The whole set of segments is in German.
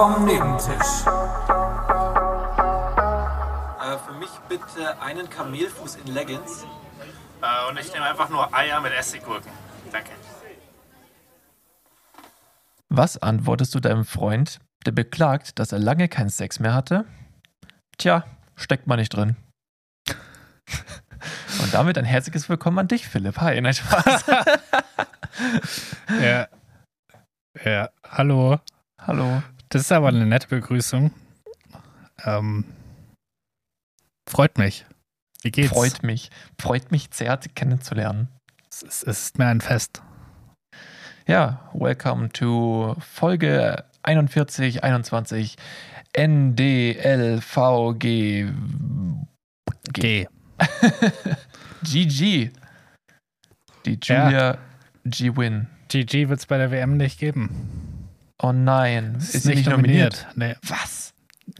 vom Nebentisch. Äh, für mich bitte einen Kamelfuß in Leggings. Äh, und ich nehme einfach nur Eier mit Essiggurken. Danke. Was antwortest du deinem Freund, der beklagt, dass er lange keinen Sex mehr hatte? Tja, steckt man nicht drin. Und damit ein herzliches Willkommen an dich, Philipp. Hi, nein, Spaß. Ja. Ja, hallo. Hallo. Das ist aber eine nette Begrüßung. Ähm, freut mich. Wie geht's? Freut mich. Freut mich sehr, dich kennenzulernen. Es ist, mir ein Fest. Ja, welcome to Folge 41, 21 NDLVG G. GG. Die Julia G-Win. GG wird es bei der WM nicht geben. Oh nein, ist, sie nicht nominiert? Nee, Was?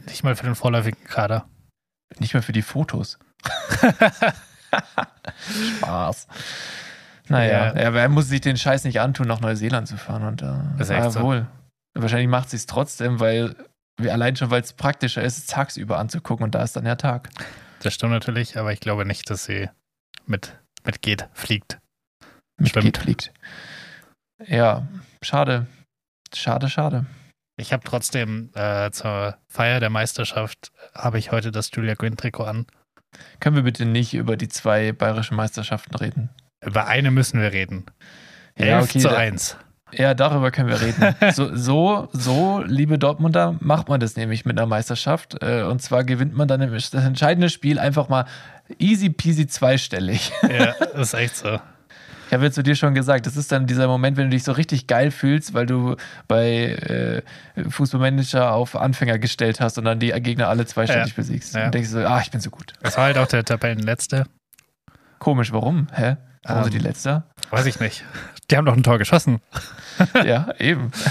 nicht mal für den vorläufigen Kader. Nicht mal für die Fotos. Spaß. Naja, Ja. er muss sich den Scheiß nicht antun, nach Neuseeland zu fahren. Und, äh, Ist echt ja, so. wohl. Wahrscheinlich macht sie es trotzdem, weil allein schon, weil es praktischer ist, es tagsüber anzugucken und da ist dann der Tag. Das stimmt natürlich, aber ich glaube nicht, dass sie mit, mit geht, fliegt. Mit geht fliegt. Ja, schade. Schade, schade. Ich habe trotzdem äh, zur Feier der Meisterschaft habe ich heute das Julia Gwynn Trikot an. Können wir bitte nicht über die zwei bayerischen Meisterschaften reden? Über eine müssen wir reden. Ja, 11 okay, zu da- 1. Ja, darüber können wir reden. So, so, so, liebe Dortmunder, macht man das nämlich mit einer Meisterschaft. Äh, Und zwar gewinnt man dann das entscheidende Spiel einfach mal easy peasy zweistellig. ja, das ist echt so. Ich habe jetzt zu dir schon gesagt, das ist dann dieser Moment, wenn du dich so richtig geil fühlst, weil du bei äh, Fußballmanager auf Anfänger gestellt hast und dann die Gegner alle zweistellig Ja. besiegst. Ja. Und denkst so, ah, ich bin so gut. Das war halt auch der Tabellenletzte. Komisch, warum? Hä? Warum Ähm. sind die Letzter? Weiß ich nicht. Die haben doch ein Tor geschossen. ja, eben.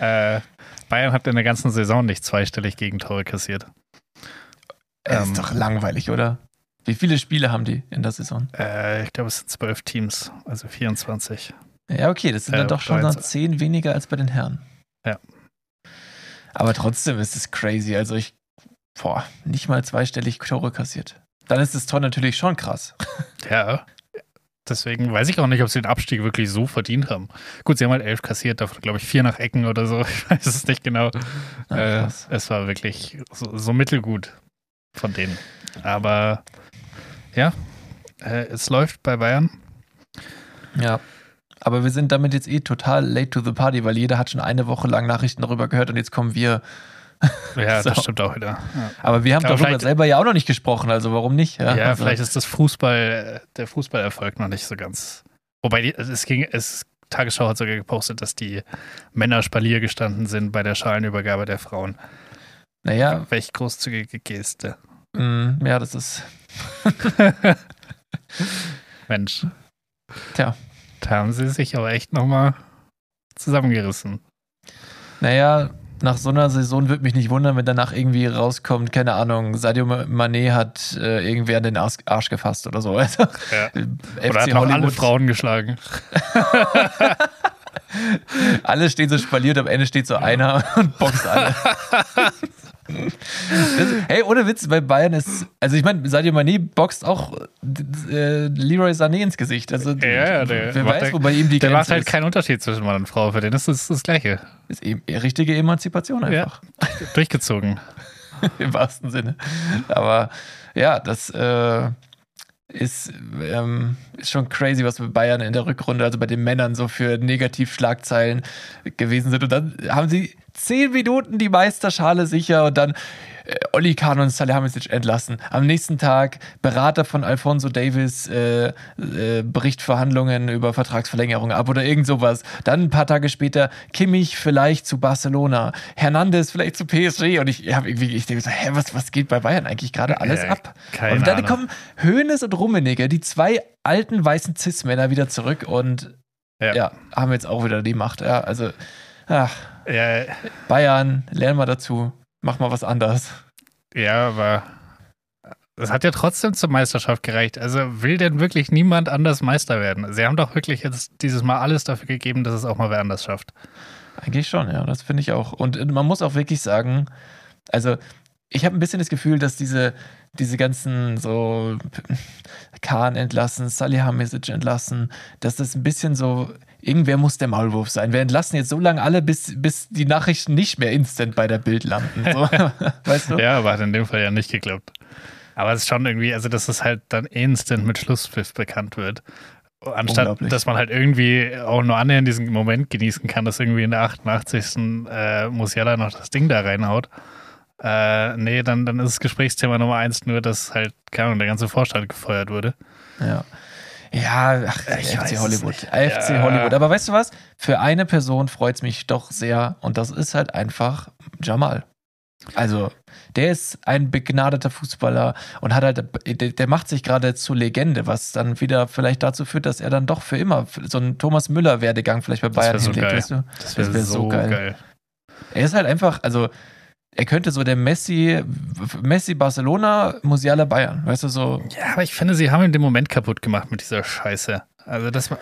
Äh, Bayern hat in der ganzen Saison nicht zweistellig Gegentore kassiert. Es Ähm. ist doch langweilig, oder? Wie viele Spiele haben die in der Saison? Äh, ich glaube, es sind zwölf Teams, also 24. Ja, okay, das sind Äh, dann doch schon 13. zehn weniger als bei den Herren. Ja. Aber trotzdem ist es crazy. Also ich, boah, nicht mal zweistellig Tore kassiert. Dann ist das Tor natürlich schon krass. Ja. Deswegen weiß ich auch nicht, ob sie den Abstieg wirklich so verdient haben. Gut, sie haben halt elf kassiert, davon glaube ich vier nach Ecken oder so. Ich weiß es nicht genau. Ah, äh, es war wirklich so, so mittelgut von denen. Aber ja, äh, es läuft bei Bayern. Ja. Aber wir sind damit jetzt eh total late to the party, weil jeder hat schon eine Woche lang Nachrichten darüber gehört und jetzt kommen wir. Ja, So. das stimmt auch wieder. Ja. Aber wir haben Aber darüber selber ja auch noch nicht gesprochen, also warum nicht? Ja, also, vielleicht ist das Fußball, der Fußballerfolg noch nicht so ganz. Wobei die, es ging, es, Tagesschau hat sogar gepostet, dass die Männer Spalier gestanden sind bei der Schalenübergabe der Frauen. Naja, Welch großzügige Geste. mh, ja, das ist. Mensch. Tja. Da haben sie sich aber echt nochmal zusammengerissen. Naja, nach so einer Saison würde mich nicht wundern, wenn danach irgendwie rauskommt, keine Ahnung, Sadio Mané hat äh, irgendwer an den Arsch, Arsch gefasst oder so. Also, Ja. FC Oder hat noch alle Frauen geschlagen. alle stehen so spaliert, am Ende steht so einer und boxt alle. Das, hey, ohne Witz, bei Bayern ist, also ich meine, Sadio Mané boxt auch äh, Leroy Sané ins Gesicht. Also, Ja, ja, der wer weiß, der- wo bei ihm die Der macht halt ist. keinen Unterschied zwischen Mann und Frau. Für den ist es das Gleiche. ist eben richtige Emanzipation einfach. Durchgezogen. im wahrsten Sinne. Aber ja, das äh, ist, ähm, ist schon crazy, was bei Bayern in der Rückrunde, also bei den Männern, so für Negativschlagzeilen gewesen sind. Und dann haben sie zehn Minuten die Meisterschale sicher und dann äh, Olli Kahn und Salihamidzic entlassen. Am nächsten Tag Berater von Alfonso Davis äh, äh, bricht Verhandlungen über Vertragsverlängerung ab oder irgend sowas. Dann ein paar Tage später Kimmich vielleicht zu Barcelona, Hernandez vielleicht zu PSG und ich habe irgendwie, ich denke so, hä, was, was geht bei Bayern eigentlich gerade alles Ja, ab? keine und dann Ahnung. kommen Hoeneß und Rummenigge, die zwei alten weißen Cis-Männer wieder zurück und Ja. ja. haben jetzt auch wieder die Macht. Ja, also ach, Ja, Bayern, lern mal dazu, mach mal was anderes. ja, aber es hat ja trotzdem zur Meisterschaft gereicht. Also will denn wirklich niemand anders Meister werden? Sie haben doch wirklich jetzt dieses Mal alles dafür gegeben, dass es auch mal wer anders schafft. Eigentlich schon, ja, das finde ich auch. Und äh, man muss auch wirklich sagen, also ich habe ein bisschen das Gefühl, dass diese, diese ganzen so Kahn entlassen, Salihamidzic entlassen, dass das ein bisschen so, irgendwer muss der Maulwurf sein. Wir entlassen jetzt so lange alle, bis, bis die Nachrichten nicht mehr instant bei der Bild landen. So. weißt du? Ja, aber hat in dem Fall ja nicht geklappt. Aber es ist schon irgendwie, also dass es halt dann instant mit Schlusspfiff bekannt wird. Anstatt, dass man halt irgendwie auch nur annähernd diesen Moment genießen kann, dass irgendwie in der 88. Äh, Musiala noch das Ding da reinhaut. Äh, nee, dann, dann ist das Gesprächsthema Nummer eins nur, dass halt, keine Ahnung, der ganze Vorstand gefeuert wurde. Ja. Ja, ach, Ich weiß FC Hollywood. FC Ja. Hollywood. Aber weißt du was? Für eine Person freut es mich doch sehr und das ist halt einfach Jamal. Also, der ist ein begnadeter Fußballer und hat halt, der, macht sich gerade zur Legende, was dann wieder vielleicht dazu führt, dass er dann doch für immer so einen Thomas Müller-Werdegang vielleicht bei Das Bayern so hinlegt, geil. weißt du? Das wäre wär so, geil. Er ist halt einfach, also er könnte so der Messi, Messi Barcelona, Musiala Bayern, weißt du, so, Ja, aber ich finde, sie haben ihn den Moment kaputt gemacht mit dieser Scheiße. Also das war.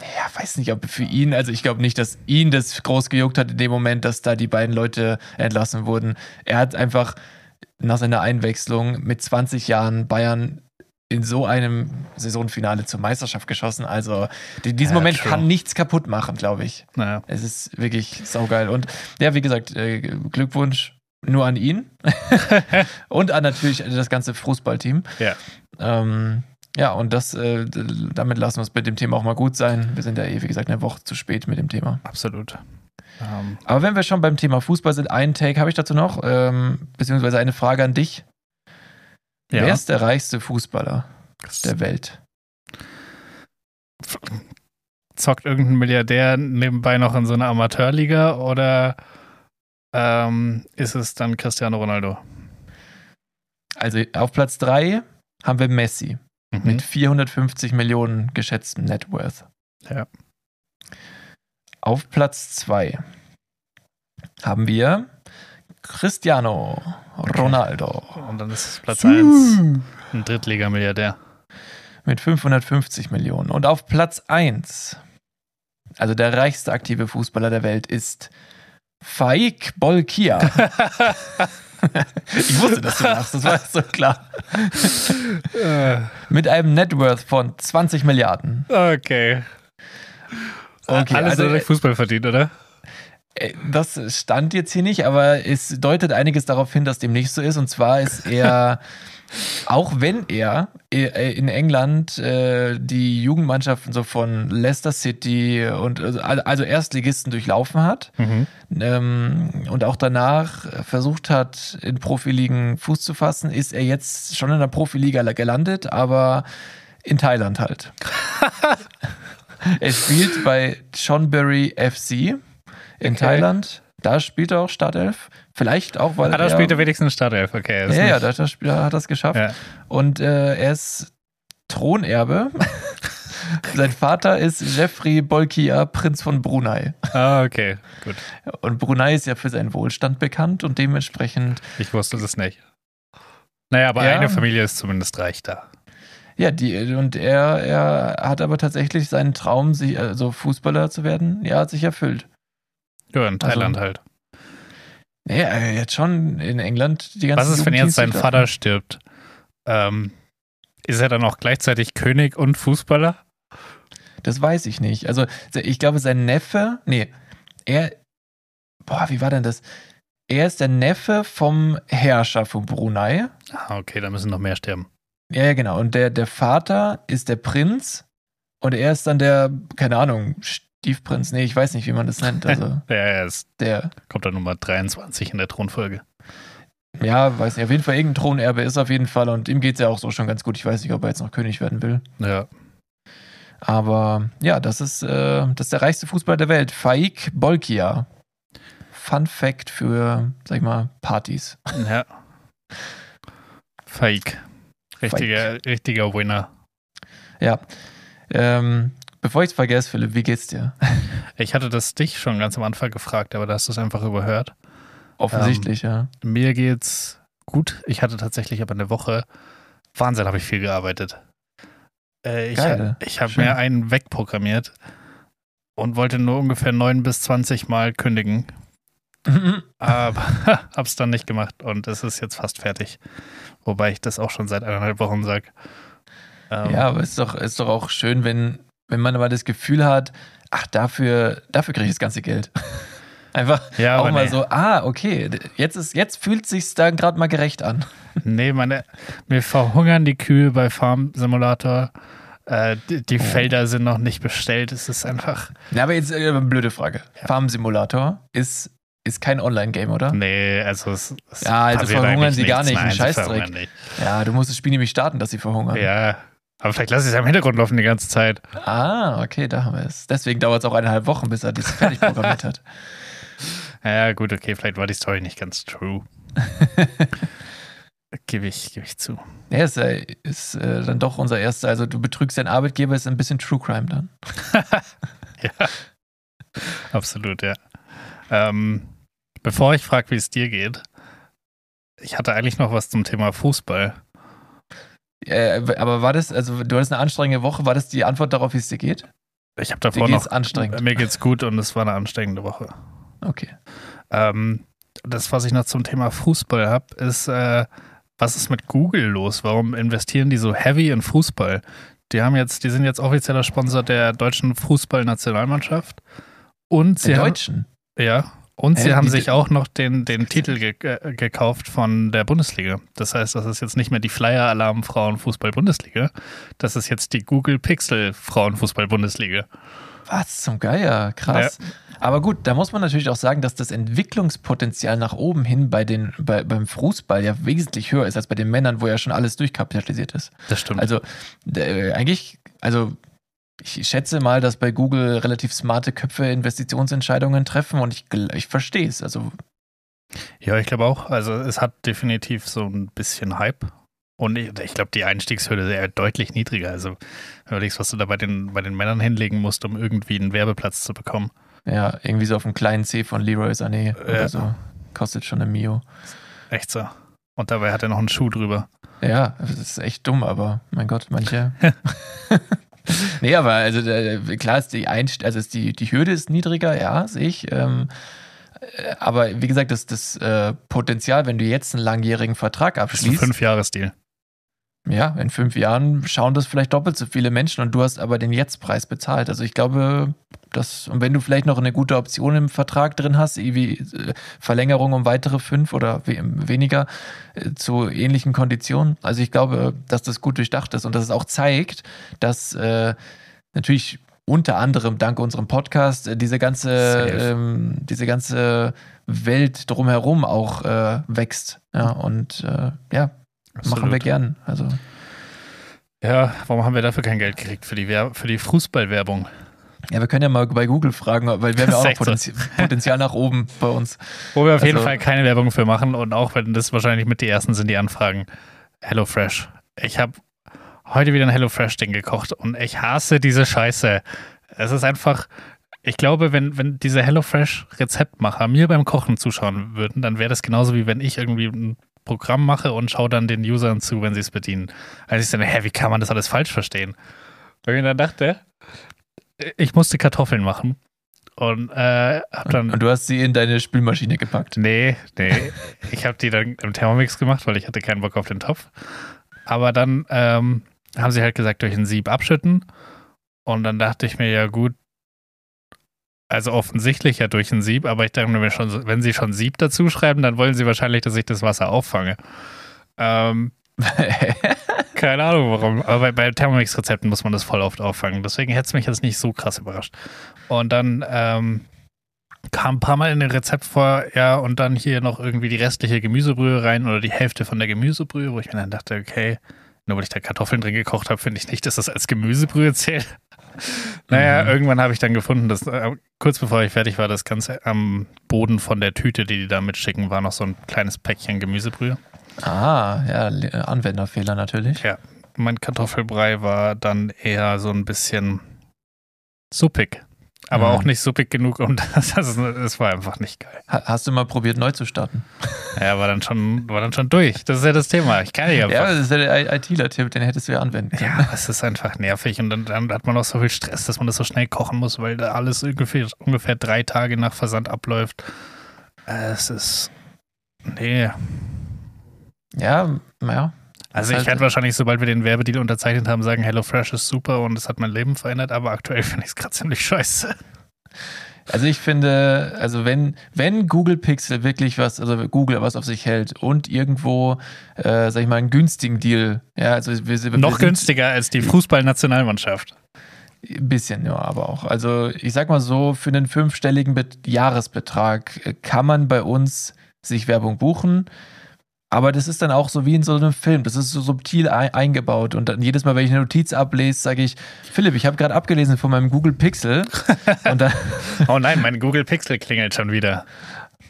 Ja, weiß nicht, ob für ihn, also ich glaube nicht, dass ihn das groß gejuckt hat in dem Moment, dass da die beiden Leute entlassen wurden. Er hat einfach nach seiner Einwechslung mit 20 Jahren Bayern in so einem Saisonfinale zur Meisterschaft geschossen. Also die, diesen Ja, Moment true. kann nichts kaputt machen, glaube ich. Naja. Es ist wirklich saugeil. Und ja, wie gesagt, äh, Glückwunsch nur an ihn und an natürlich das ganze Fußballteam. Ja. Ähm, ja, und das, äh, damit lassen wir es mit dem Thema auch mal gut sein. Wir sind ja eh, wie gesagt, eine Woche zu spät mit dem Thema. Absolut. Ähm, Aber wenn wir schon beim Thema Fußball sind, einen Take habe ich dazu noch, ähm, beziehungsweise eine Frage an dich. ja. Wer ist der reichste Fußballer der Welt? Zockt irgendein Milliardär nebenbei noch in so einer Amateurliga oder ähm, ist es dann Cristiano Ronaldo? Also auf Platz 3 haben wir Messi Mhm. mit 450 Millionen geschätztem Net Worth. Ja. Auf Platz 2 haben wir Cristiano Ronaldo Und dann ist es Platz 1 ein Drittliga-Milliardär. mit 550 Millionen. Und auf Platz 1, also der reichste aktive Fußballer der Welt, ist Faik Bolkia. ich wusste, dass du lachst, das war so klar. Mit einem Net Worth von 20 Milliarden. okay. Okay, Alles also, durch Fußball verdient, oder? Äh, Das stand jetzt hier nicht, aber es deutet einiges darauf hin, dass dem nicht so ist. Und zwar ist er, auch wenn er äh, in England äh, die Jugendmannschaften so von Leicester City und äh, also Erstligisten durchlaufen hat Mhm. ähm, und auch danach versucht hat, in Profiligen Fuß zu fassen, ist er jetzt schon in der Profiliga gelandet, aber in Thailand halt. er spielt bei Chonburi FC in Thailand. Da spielt er auch Startelf. Vielleicht auch, weil Ah, da er spielt er wenigstens Startelf, okay. ja, ja, da, da, da hat er es geschafft. ja. Und äh, er ist Thronerbe. Sein Vater ist Jeffrey Bolkiah, Prinz von Brunei. Ah, okay, gut. Und Brunei ist ja für seinen Wohlstand bekannt und dementsprechend, Ich wusste das nicht. Naja, aber Ja. eine Familie ist zumindest reich da. ja, die, und er, er hat aber tatsächlich seinen Traum, sich, also Fußballer zu werden, ja, hat sich erfüllt. Ja, in Thailand Also, halt. Ja, er hat schon in England die ganze Was ist, wenn jetzt sein Vater stirbt? Ähm, ist er dann auch gleichzeitig König und Fußballer? Das weiß ich nicht. Also, ich glaube, sein Neffe, nee, er, boah, wie war denn das? Er ist der Neffe vom Herrscher von Brunei. Ah, okay, da müssen noch mehr sterben. Ja, ja, genau. Und der, der Vater ist der Prinz und er ist dann der, keine Ahnung, Stiefprinz. Nee, ich weiß nicht, wie man das nennt. Also, Ja, ja, es der, kommt dann Nummer 23 in der Thronfolge. ja, weiß nicht, auf jeden Fall irgendein Thronerbe ist auf jeden Fall und ihm geht es ja auch so schon ganz gut. Ich weiß nicht, ob er jetzt noch König werden will. Ja. Aber ja, das ist, äh, das ist der reichste Fußballer der Welt. Faik Bolkia. Fun Fact für, sag ich mal, Partys. Ja. Fake. Richtiger, richtiger Winner. Ja. Ähm, bevor ich es vergesse, Philipp, wie geht's dir? Ich hatte das dich schon ganz am Anfang gefragt, aber da hast du es einfach überhört. Offensichtlich, ja. Mir geht's gut. Ich hatte tatsächlich aber eine Woche. Wahnsinn, habe ich viel gearbeitet. Äh, ich Geil. ich habe mir einen wegprogrammiert. und wollte nur ungefähr 9 bis 20 Mal kündigen. Aber hab's dann nicht gemacht und es ist jetzt fast fertig. Wobei ich das auch schon seit eineinhalb Wochen sage. Ähm, ja, aber es ist doch, ist doch auch schön, wenn, wenn man aber das Gefühl hat, ach, dafür, dafür kriege ich das ganze Geld. Einfach ja, auch mal nee. so, ah, okay, jetzt, ist, jetzt fühlt sich dann gerade mal gerecht an. Nee, meine, mir verhungern die Kühe bei Farm Simulator. Äh, die, die oh. Felder sind noch nicht bestellt. Es ist einfach. Ja, aber jetzt äh, eine blöde Frage. Ja. Farm Simulator ist, ist kein Online-Game, oder? Nee, also es, es Ja, also verhungern sie gar nicht. Nein, Scheißdreck. Nicht. Ja, du musst das Spiel nämlich starten, dass sie verhungern. Ja, aber vielleicht lasse ich es ja im Hintergrund laufen die ganze Zeit. Ah, okay, da haben wir es. Deswegen dauert es auch eineinhalb Wochen, bis er das fertig programmiert hat. Ja, gut, okay, vielleicht war die Story nicht ganz true. Gebe ich, geb ich zu. Ja, ist, äh, ist äh, dann doch unser erster, also du betrügst deinen Arbeitgeber, ist ein bisschen True Crime dann. ja. Absolut, ja. Ähm, bevor ich frage, wie es dir geht, ich hatte eigentlich noch was zum Thema Fußball. Äh, aber war das, also du hattest eine anstrengende Woche, war das die Antwort darauf, wie es dir geht? Ich habe davor noch. anstrengend. Mir geht's gut und es war eine anstrengende Woche. Okay. Ähm, das, was ich noch zum Thema Fußball habe, ist, äh, was ist mit Google los? Warum investieren die so heavy in Fußball? Die haben jetzt, die sind jetzt offizieller Sponsor der deutschen Fußballnationalmannschaft. Und sie der haben, Deutschen? Ja. Und sie haben sich auch noch den, den Titel ge äh, gekauft von der Bundesliga. Das heißt, das ist jetzt nicht mehr die Flyer-Alarm Frauenfußball-Bundesliga. Das ist jetzt die Google Pixel Frauenfußball-Bundesliga. Was zum Geier? Krass. Ja. Aber gut, da muss man natürlich auch sagen, dass das Entwicklungspotenzial nach oben hin bei den, bei, beim Fußball ja wesentlich höher ist als bei den Männern, wo ja schon alles durchkapitalisiert ist. Das stimmt. Also äh, eigentlich, also ich schätze mal, dass bei Google relativ smarte Köpfe Investitionsentscheidungen treffen und ich, ich verstehe es. Also ja, ich glaube auch. Also es hat definitiv so ein bisschen Hype. Und ich, ich glaube, die Einstiegshürde ist eher deutlich niedriger. Also, überlegst, was du da bei den, bei den Männern hinlegen musst, um irgendwie einen Werbeplatz zu bekommen. Ja, irgendwie so auf dem kleinen C von Leroy Sané ja. oder so. Kostet schon ein Mio. Echt so. Und dabei hat er noch einen Schuh drüber. Ja, das ist echt dumm, aber mein Gott, manche. nee, aber also äh, klar ist die Einst also ist die, die Hürde ist niedriger, ja, sehe ich. Ähm, äh, aber wie gesagt, das, das äh, Potenzial, wenn du jetzt einen langjährigen Vertrag abschließt. Das ist ein Fünf-Jahres-Deal. Ja, in fünf Jahren schauen das vielleicht doppelt so viele Menschen und du hast aber den Jetztpreis bezahlt. Also ich glaube, dass, und wenn du vielleicht noch eine gute Option im Vertrag drin hast, wie äh, Verlängerung um weitere fünf oder weniger äh, zu ähnlichen Konditionen, also ich glaube, dass das gut durchdacht ist und dass es auch zeigt, dass äh, natürlich unter anderem dank unserem Podcast äh, diese ganze, ähm, diese ganze Welt drumherum auch äh, wächst. Ja, und äh, ja, Absolut. Machen wir gern. Also. Ja, warum haben wir dafür kein Geld gekriegt? Für die, für die Fußballwerbung. Ja, wir können ja mal bei Google fragen, weil wir haben ja auch noch Potenzial, Potenzial nach oben bei uns. Wo wir auf also, jeden Fall keine Werbung für machen und auch wenn das wahrscheinlich mit die ersten sind, die anfragen. HelloFresh. Ich habe heute wieder ein HelloFresh-Ding gekocht und ich hasse diese Scheiße. Es ist einfach, ich glaube, wenn, wenn diese HelloFresh-Rezeptmacher mir beim Kochen zuschauen würden, dann wäre das genauso wie wenn ich irgendwie ein Programm mache und schaue dann den Usern zu, wenn sie es bedienen. Also ich dann, hä, wie kann man das alles falsch verstehen? Weil ich dann dachte, ich musste Kartoffeln machen. Und, äh, hab dann, und du hast sie in deine Spülmaschine gepackt? Nee, nee. ich habe die dann im Thermomix gemacht, weil ich hatte keinen Bock auf den Topf. Aber dann ähm, haben sie halt gesagt, durch ein Sieb abschütten. Und dann dachte ich mir, ja gut, also offensichtlich ja durch ein Sieb, aber ich dachte mir schon, wenn sie schon Sieb dazu schreiben, dann wollen sie wahrscheinlich, dass ich das Wasser auffange. Ähm, keine Ahnung warum, aber bei, bei Thermomix-Rezepten muss man das voll oft auffangen. Deswegen hätte es mich jetzt nicht so krass überrascht. Und dann ähm, kam ein paar Mal in dem Rezept vor, ja, und dann hier noch irgendwie die restliche Gemüsebrühe rein oder die Hälfte von der Gemüsebrühe, wo ich mir dann dachte, okay, nur weil ich da Kartoffeln drin gekocht habe, finde ich nicht, dass das als Gemüsebrühe zählt. naja, mhm. irgendwann habe ich dann gefunden, dass äh, kurz bevor ich fertig war, das Ganze am Boden von der Tüte, die die da mitschicken, war noch so ein kleines Päckchen Gemüsebrühe. Ah, ja, Anwenderfehler natürlich. Ja, mein Kartoffelbrei war dann eher so ein bisschen suppig. Aber Mhm. auch nicht so big genug, um das. Also, es war einfach nicht geil. Ha- Hast du mal probiert, neu zu starten? Ja, war dann schon, war dann schon durch. Das ist ja das Thema. Ich kann nicht einfach. Ja, das ist ja der ITler-Tipp, den hättest du ja anwenden können. Ja, es ist einfach nervig und dann, dann hat man auch so viel Stress, dass man das so schnell kochen muss, weil da alles ungefähr, ungefähr drei Tage nach Versand abläuft. Äh, Es ist. Nee. Ja, naja. Also ich halt- werde wahrscheinlich, sobald wir den Werbedeal unterzeichnet haben, sagen, HelloFresh ist super und es hat mein Leben verändert, aber aktuell finde ich es gerade ziemlich scheiße. Also ich finde, also wenn, wenn Google Pixel wirklich was, also Google was auf sich hält und irgendwo, äh, sag ich mal, einen günstigen Deal, ja, also wir, wir Noch sind- günstiger als die Fußballnationalmannschaft. Ein bisschen, ja, aber auch. Also ich sag mal so, für einen fünfstelligen Bet Jahresbetrag äh, kann man bei uns sich Werbung buchen. Aber das ist dann auch so wie in so einem Film. Das ist so subtil ein eingebaut. Und dann jedes Mal, wenn ich eine Notiz ablese, sage ich, Philipp, ich habe gerade abgelesen von meinem Google Pixel. Oh nein, mein Google Pixel klingelt schon wieder.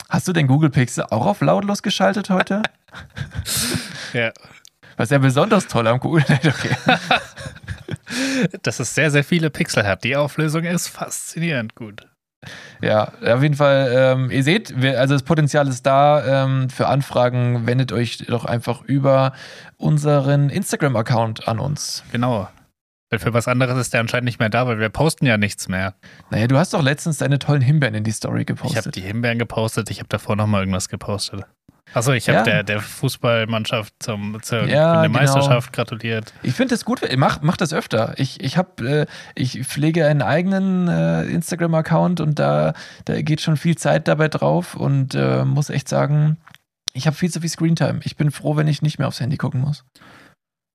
hast du den Google Pixel auch auf lautlos geschaltet heute? Ja. Was ja besonders toll am Google. Okay. Dass es sehr, sehr viele Pixel hat. Die Auflösung ist faszinierend gut. Ja, auf jeden Fall, ähm, ihr seht, wir, also das Potenzial ist da. Ähm, für Anfragen wendet euch doch einfach über unseren Instagram-Account an uns. Genau. Weil für was anderes ist der anscheinend nicht mehr da, weil wir posten ja nichts mehr. Naja, du hast doch letztens deine tollen Himbeeren in die Story Ich habe gepostet. die Himbeeren gepostet, ich habe davor nochmal irgendwas gepostet. Achso, ich habe Ja. der, der Fußballmannschaft zum, zur Ja, der genau. Meisterschaft gratuliert. Ich finde das gut, mach, mach das öfter. Ich, ich, hab, äh, ich pflege einen eigenen äh, Instagram-Account und da, da geht schon viel Zeit dabei drauf und äh, muss echt sagen, ich habe viel zu viel Screentime. Ich bin froh, wenn ich nicht mehr aufs Handy gucken muss.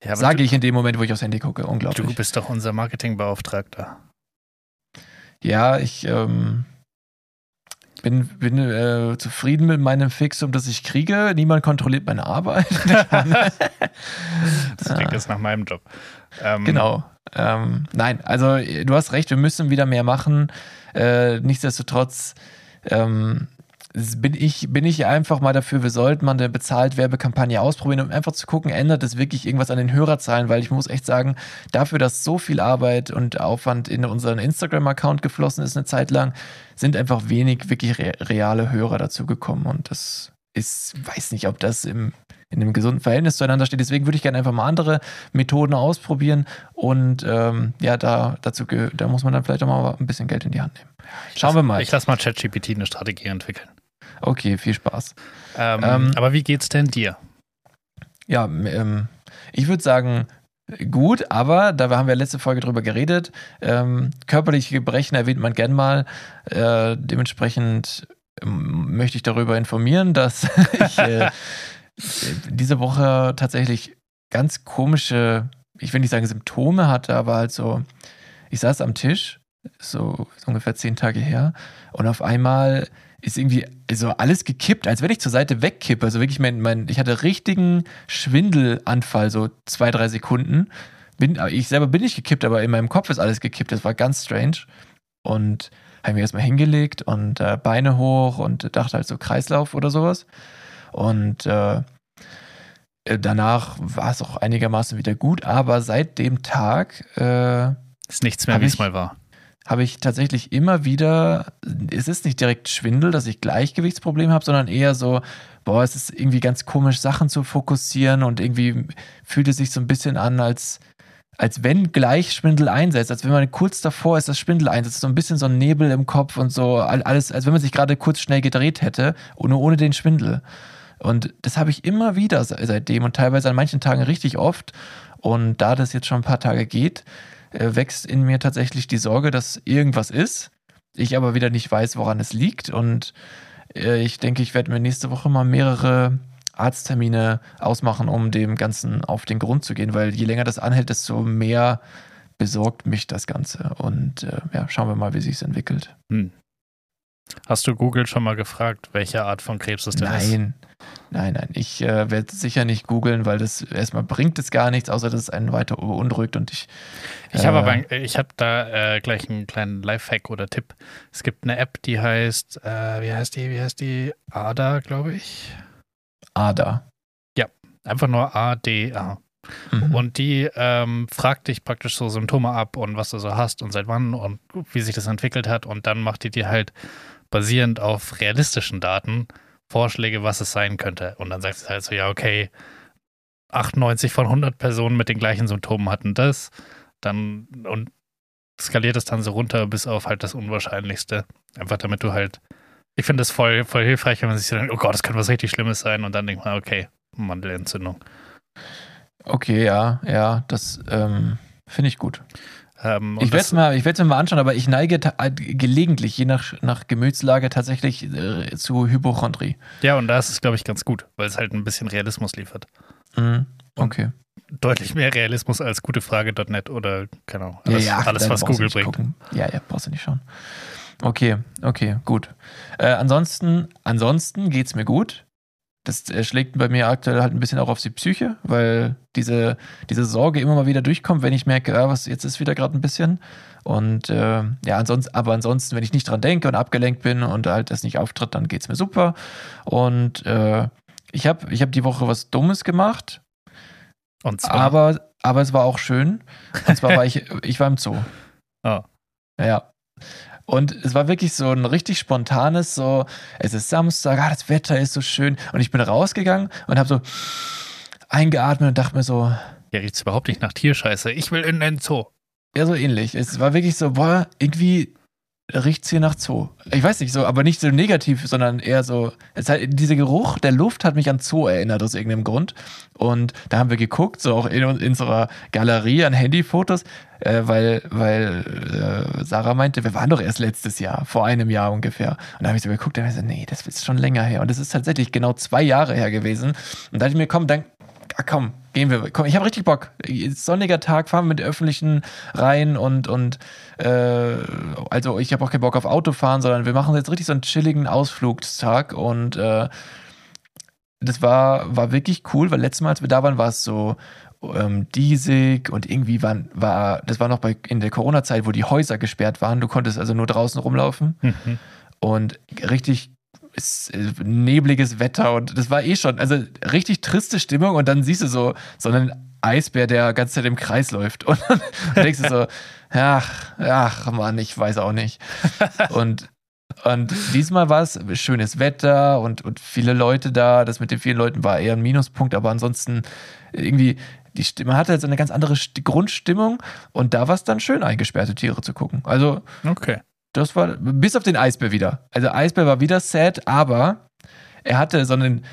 Ja, Sage du, ich in dem Moment, wo ich aufs Handy gucke. du Unglaublich. bist doch unser Marketingbeauftragter. Ja, ich ähm, bin, bin äh, zufrieden mit meinem Fixum, das ich kriege. Niemand kontrolliert meine Arbeit. Das klingt jetzt nach meinem Job. Ähm, genau. Ähm, nein, also äh, du hast recht, wir müssen wieder mehr machen. Äh, nichtsdestotrotz ähm, bin ich, bin ich einfach mal dafür, wir sollten mal eine bezahlt Werbekampagne ausprobieren, um einfach zu gucken, ändert es wirklich irgendwas an den Hörerzahlen, weil ich muss echt sagen, dafür, dass so viel Arbeit und Aufwand in unseren Instagram-Account geflossen ist eine Zeit lang, sind einfach wenig wirklich re reale Hörer dazu gekommen und das ist, weiß nicht, ob das im, in einem gesunden Verhältnis zueinander steht. Deswegen würde ich gerne einfach mal andere Methoden ausprobieren und ähm, ja, da, dazu, da muss man dann vielleicht auch mal ein bisschen Geld in die Hand nehmen. Schauen wir mal. Ich lasse mal ChatGPT eine Strategie entwickeln. Okay, viel Spaß. Ähm, Ähm, aber wie geht's denn dir? Ja, ähm, ich würde sagen, gut, aber da haben wir letzte Folge drüber geredet. Ähm, körperliche Gebrechen erwähnt man gern mal. Äh, dementsprechend ähm, möchte ich darüber informieren, dass ich äh, diese Woche tatsächlich ganz komische, ich will nicht sagen Symptome hatte, aber halt so, ich saß am Tisch, so, so ungefähr zehn Tage her, und auf einmal ist irgendwie so alles gekippt, als wenn ich zur Seite wegkippe. Also wirklich, mein, mein, ich hatte richtigen Schwindelanfall, so zwei, drei Sekunden. Bin, ich selber bin nicht gekippt, aber in meinem Kopf ist alles gekippt. Das war ganz strange. Und habe mich erstmal hingelegt und äh, Beine hoch und dachte halt so Kreislauf oder sowas. Und äh, danach war es auch einigermaßen wieder gut, aber seit dem Tag äh, Ist nichts mehr, wie es mal war. Habe ich tatsächlich immer wieder, es ist nicht direkt Schwindel, dass ich Gleichgewichtsprobleme habe, sondern eher so, boah, es ist irgendwie ganz komisch, Sachen zu fokussieren und irgendwie fühlt es sich so ein bisschen an, als, als wenn gleich Schwindel einsetzt, als wenn man kurz davor ist, dass Schwindel einsetzt, so ein bisschen so ein Nebel im Kopf und so, all- alles, als wenn man sich gerade kurz schnell gedreht hätte, ohne, ohne den Schwindel. Und das habe ich immer wieder se- seitdem und teilweise an manchen Tagen richtig oft. Und da das jetzt schon ein paar Tage geht, wächst in mir tatsächlich die Sorge, dass irgendwas ist. Ich aber wieder nicht weiß, woran es liegt. Und äh, ich denke, ich werde mir nächste Woche mal mehrere Arzttermine ausmachen, um dem Ganzen auf den Grund zu gehen, weil je länger das anhält, desto mehr besorgt mich das Ganze. Und äh, ja, schauen wir mal, wie sich entwickelt. Hm. Hast du Google schon mal gefragt, welche Art von Krebs es denn ist? Nein, nein, nein. Ich äh, werde sicher nicht googeln, weil das erstmal bringt es gar nichts, außer dass es einen weiter beunruhigt und ich. Ich habe äh, aber ein- ich habe da äh, gleich einen kleinen Lifehack oder Tipp. Es gibt eine App, die heißt, äh, wie heißt die? Wie heißt die? ADA, glaube ich. Ada. Einfach nur ADA. Mhm. Und die ähm, fragt dich praktisch so Symptome ab und was du so hast und seit wann und wie sich das entwickelt hat. Und dann macht die dir halt basierend auf realistischen Daten Vorschläge, was es sein könnte. Und dann sagt sie halt so, ja, okay, 98 von 100 Personen mit den gleichen Symptomen hatten das. Dann und skaliert es dann so runter bis auf halt das Unwahrscheinlichste. Einfach damit du halt, ich finde das voll, voll hilfreich, wenn man sich so denkt, oh Gott, das könnte was richtig Schlimmes sein. Und dann denkt man, okay, Mandelentzündung. Okay, ja, ja, das ähm, finde ich gut. Ähm, und Ich werde es mir, mir mal anschauen, aber ich neige äh, gelegentlich, je nach, nach Gemütslage, tatsächlich äh, zu Hypochondrie. Ja, und da ist es, glaube ich, ganz gut, weil es halt ein bisschen Realismus liefert. Mhm. Okay. Deutlich mehr Realismus als gutefrage.net oder, keine Ahnung, Ja, alles, ja, alles was Google bringt. gucken. Ja, ja, brauchst du nicht schauen. Okay, okay, gut. Äh, ansonsten, ansonsten geht's mir gut. Das äh, schlägt bei mir aktuell halt ein bisschen auch auf die Psyche, weil diese, diese Sorge immer mal wieder durchkommt, wenn ich merke, ah, was jetzt ist wieder gerade ein bisschen. Und äh, ja, ansonsten, aber ansonsten, wenn ich nicht dran denke und abgelenkt bin und halt das nicht auftritt, dann geht's mir super. Und äh, ich habe ich hab die Woche was Dummes gemacht, Und zwar, aber, aber es war auch schön. Und zwar war ich, ich war im Zoo. Oh. Ja. Und es war wirklich so ein richtig spontanes, so, es ist Samstag, ah, das Wetter ist so schön. Und ich bin rausgegangen und habe so eingeatmet und dachte mir so, hier riecht es überhaupt nicht nach Tierscheiße. Ich will in den Zoo. ja, so ähnlich. Es war wirklich so, boah, irgendwie riecht's hier nach Zoo. Ich weiß nicht so, aber nicht so negativ, sondern eher so, es hat, dieser Geruch der Luft hat mich an Zoo erinnert aus irgendeinem Grund. Und da haben wir geguckt, so auch in, in unserer Galerie an Handyfotos, äh, weil, weil äh, Sarah meinte, wir waren doch erst letztes Jahr, vor einem Jahr ungefähr. Und da habe ich so geguckt und hab ich so, nee, das ist schon länger her. Und das ist tatsächlich genau zwei Jahre her gewesen. Und da dachte ich mir, komm, dann, ah, komm, gehen wir. Komm, ich habe richtig Bock. Sonniger Tag, fahren wir mit öffentlichen rein und, und äh, also ich habe auch keinen Bock auf Autofahren, sondern wir machen jetzt richtig so einen chilligen Ausflugstag und äh, das war, war wirklich cool, weil letztes Mal, als wir da waren, war es so ähm, diesig und irgendwie waren, war, das war noch bei, in der Corona-Zeit, wo die Häuser gesperrt waren. Du konntest also nur draußen rumlaufen Mhm. und richtig ist, äh, nebliges Wetter und das war eh schon, also richtig triste Stimmung und dann siehst du so, so einen Eisbär, der ganz Zeit im Kreis läuft und dann denkst du so, ach, ach Mann, ich weiß auch nicht. Und, und diesmal war es schönes Wetter und, und viele Leute da. Das mit den vielen Leuten war eher ein Minuspunkt, aber ansonsten irgendwie, die Stimme hatte jetzt eine ganz andere St Grundstimmung und da war es dann schön, eingesperrte Tiere zu gucken. Also, Okay. das war bis auf den Eisbär wieder. Also Eisbär war wieder sad, aber er hatte so einen,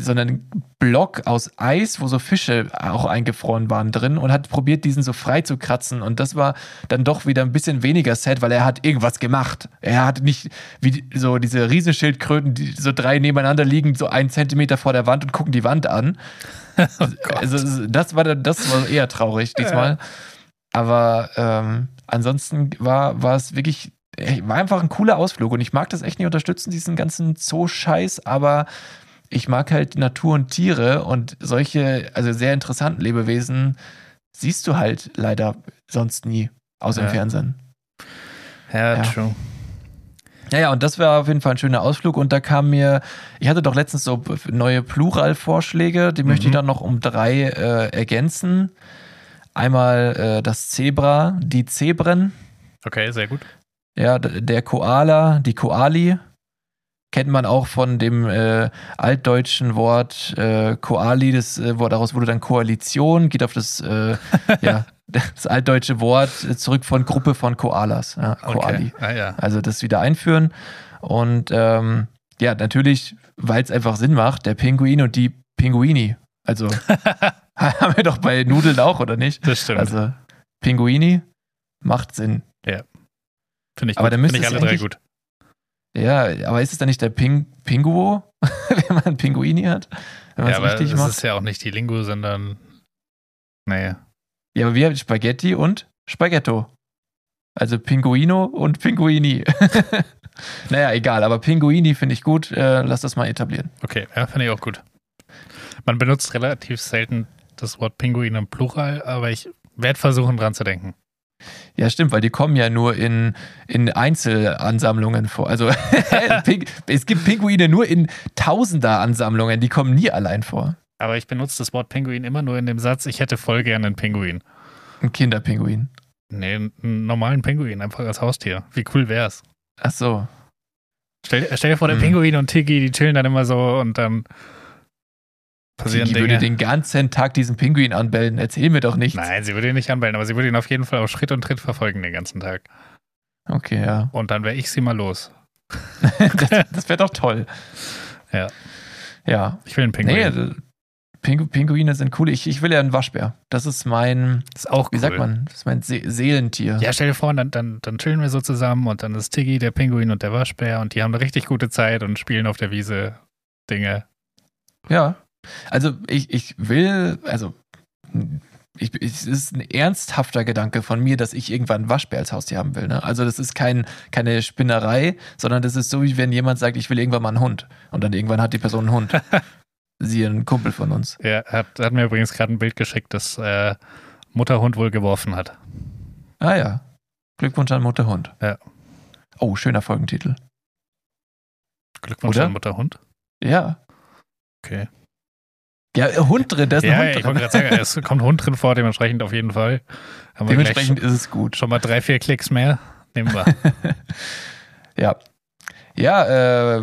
so einen Block aus Eis, wo so Fische auch eingefroren waren drin und hat probiert, diesen so frei zu kratzen. Und das war dann doch wieder ein bisschen weniger sad, weil er hat irgendwas gemacht. Er hat nicht wie so diese Riesenschildkröten, die so drei nebeneinander liegen, so einen Zentimeter vor der Wand und gucken die Wand an. also das war, dann- das war eher traurig diesmal. Aber ähm, ansonsten war, war es wirklich, war einfach ein cooler Ausflug und ich mag das echt nicht unterstützen, diesen ganzen Zoo-Scheiß, aber ich mag halt Natur und Tiere und solche, also sehr interessanten Lebewesen siehst du halt leider sonst nie, außer im Ja. Fernsehen. Ja, Ja. true. Ja, ja, und das war auf jeden Fall ein schöner Ausflug und da kam mir, ich hatte doch letztens so neue Plural-Vorschläge, die möchte ich Mhm. dann noch um drei äh, ergänzen. Einmal äh, das Zebra, die Zebren, Okay, sehr gut. Ja, der Koala, die Koali. Kennt man auch von dem äh, altdeutschen Wort äh, Koali, das äh, Wort daraus wurde dann Koalition, geht auf das, äh, ja, das altdeutsche Wort äh, zurück von Gruppe von Koalas, ja, Koali. Okay. Ah, ja. Also das wieder einführen. Und ähm, ja, natürlich, weil es einfach Sinn macht, der Pinguin und die Pinguini. Also haben wir doch bei Nudeln auch, oder nicht? Das stimmt. Also Pinguini macht Sinn. Finde ich, aber gut. müsste ich alle drei gut. Ja, aber ist es dann nicht der Ping Pinguo, wenn man Pinguini hat? Wenn Ja, aber richtig es macht? ist ja auch nicht die Lingo, sondern. Naja. Ja, aber wir haben Spaghetti und Spaghetto. Also Pinguino und Pinguini. naja, egal, aber Pinguini finde ich gut. Äh, lass das mal etablieren. Okay, ja, finde ich auch gut. Man benutzt relativ selten das Wort Pinguin im Plural, aber ich werde versuchen, dran zu denken. Ja, stimmt, weil die kommen ja nur in, in Einzelansammlungen vor. Also es gibt Pinguine nur in Tausender-Ansammlungen, die kommen nie allein vor. Aber ich benutze das Wort Pinguin immer nur in dem Satz, ich hätte voll gerne einen Pinguin. Ein Kinderpinguin. Nee, einen normalen Pinguin, einfach als Haustier. Wie cool wär's? Ach so. Stell, stell dir vor, der Hm. Pinguin und Tiggy, die chillen dann immer so und dann passieren Die Dinge. würde den ganzen Tag diesen Pinguin anbellen. Erzähl mir doch nichts. Nein, sie würde ihn nicht anbellen, aber sie würde ihn auf jeden Fall auf Schritt und Tritt verfolgen den ganzen Tag. Okay, ja. Und dann wäre ich sie mal los. das das wäre doch toll. Ja. Ja. Ich will einen Pinguin. Nee, äh, Pingu Pinguine sind cool. Ich, ich will ja einen Waschbär. Das ist mein, das ist auch wie cool. sagt man, das ist mein Se Seelentier. Ja, stell dir vor, dann, dann, dann chillen wir so zusammen und dann ist Tiggy, der Pinguin und der Waschbär und die haben eine richtig gute Zeit und spielen auf der Wiese Dinge. Ja. Also ich, ich will, also ich, es ist ein ernsthafter Gedanke von mir, dass ich irgendwann einen Waschbär als Haustier haben will. Ne? Also das ist kein, keine Spinnerei, sondern das ist so, wie wenn jemand sagt, ich will irgendwann mal einen Hund. Und dann irgendwann hat die Person einen Hund. Sie ein Kumpel von uns. Er hat, hat mir übrigens gerade ein Bild geschickt, das äh, Mutterhund wohl geworfen hat. Ah ja. Glückwunsch an Mutterhund. Ja. Oh, schöner Folgentitel. Glückwunsch Oder? an Mutterhund. Ja. Okay. Ja, äh, Hund drin, da ist ein Ja, Hund ich drin. wollte gerade sagen, es kommt Hund drin vor, dementsprechend auf jeden Fall. Haben Dementsprechend ist es gut. schon mal drei, vier Klicks mehr. Nehmen wir. Ja. Ja, äh,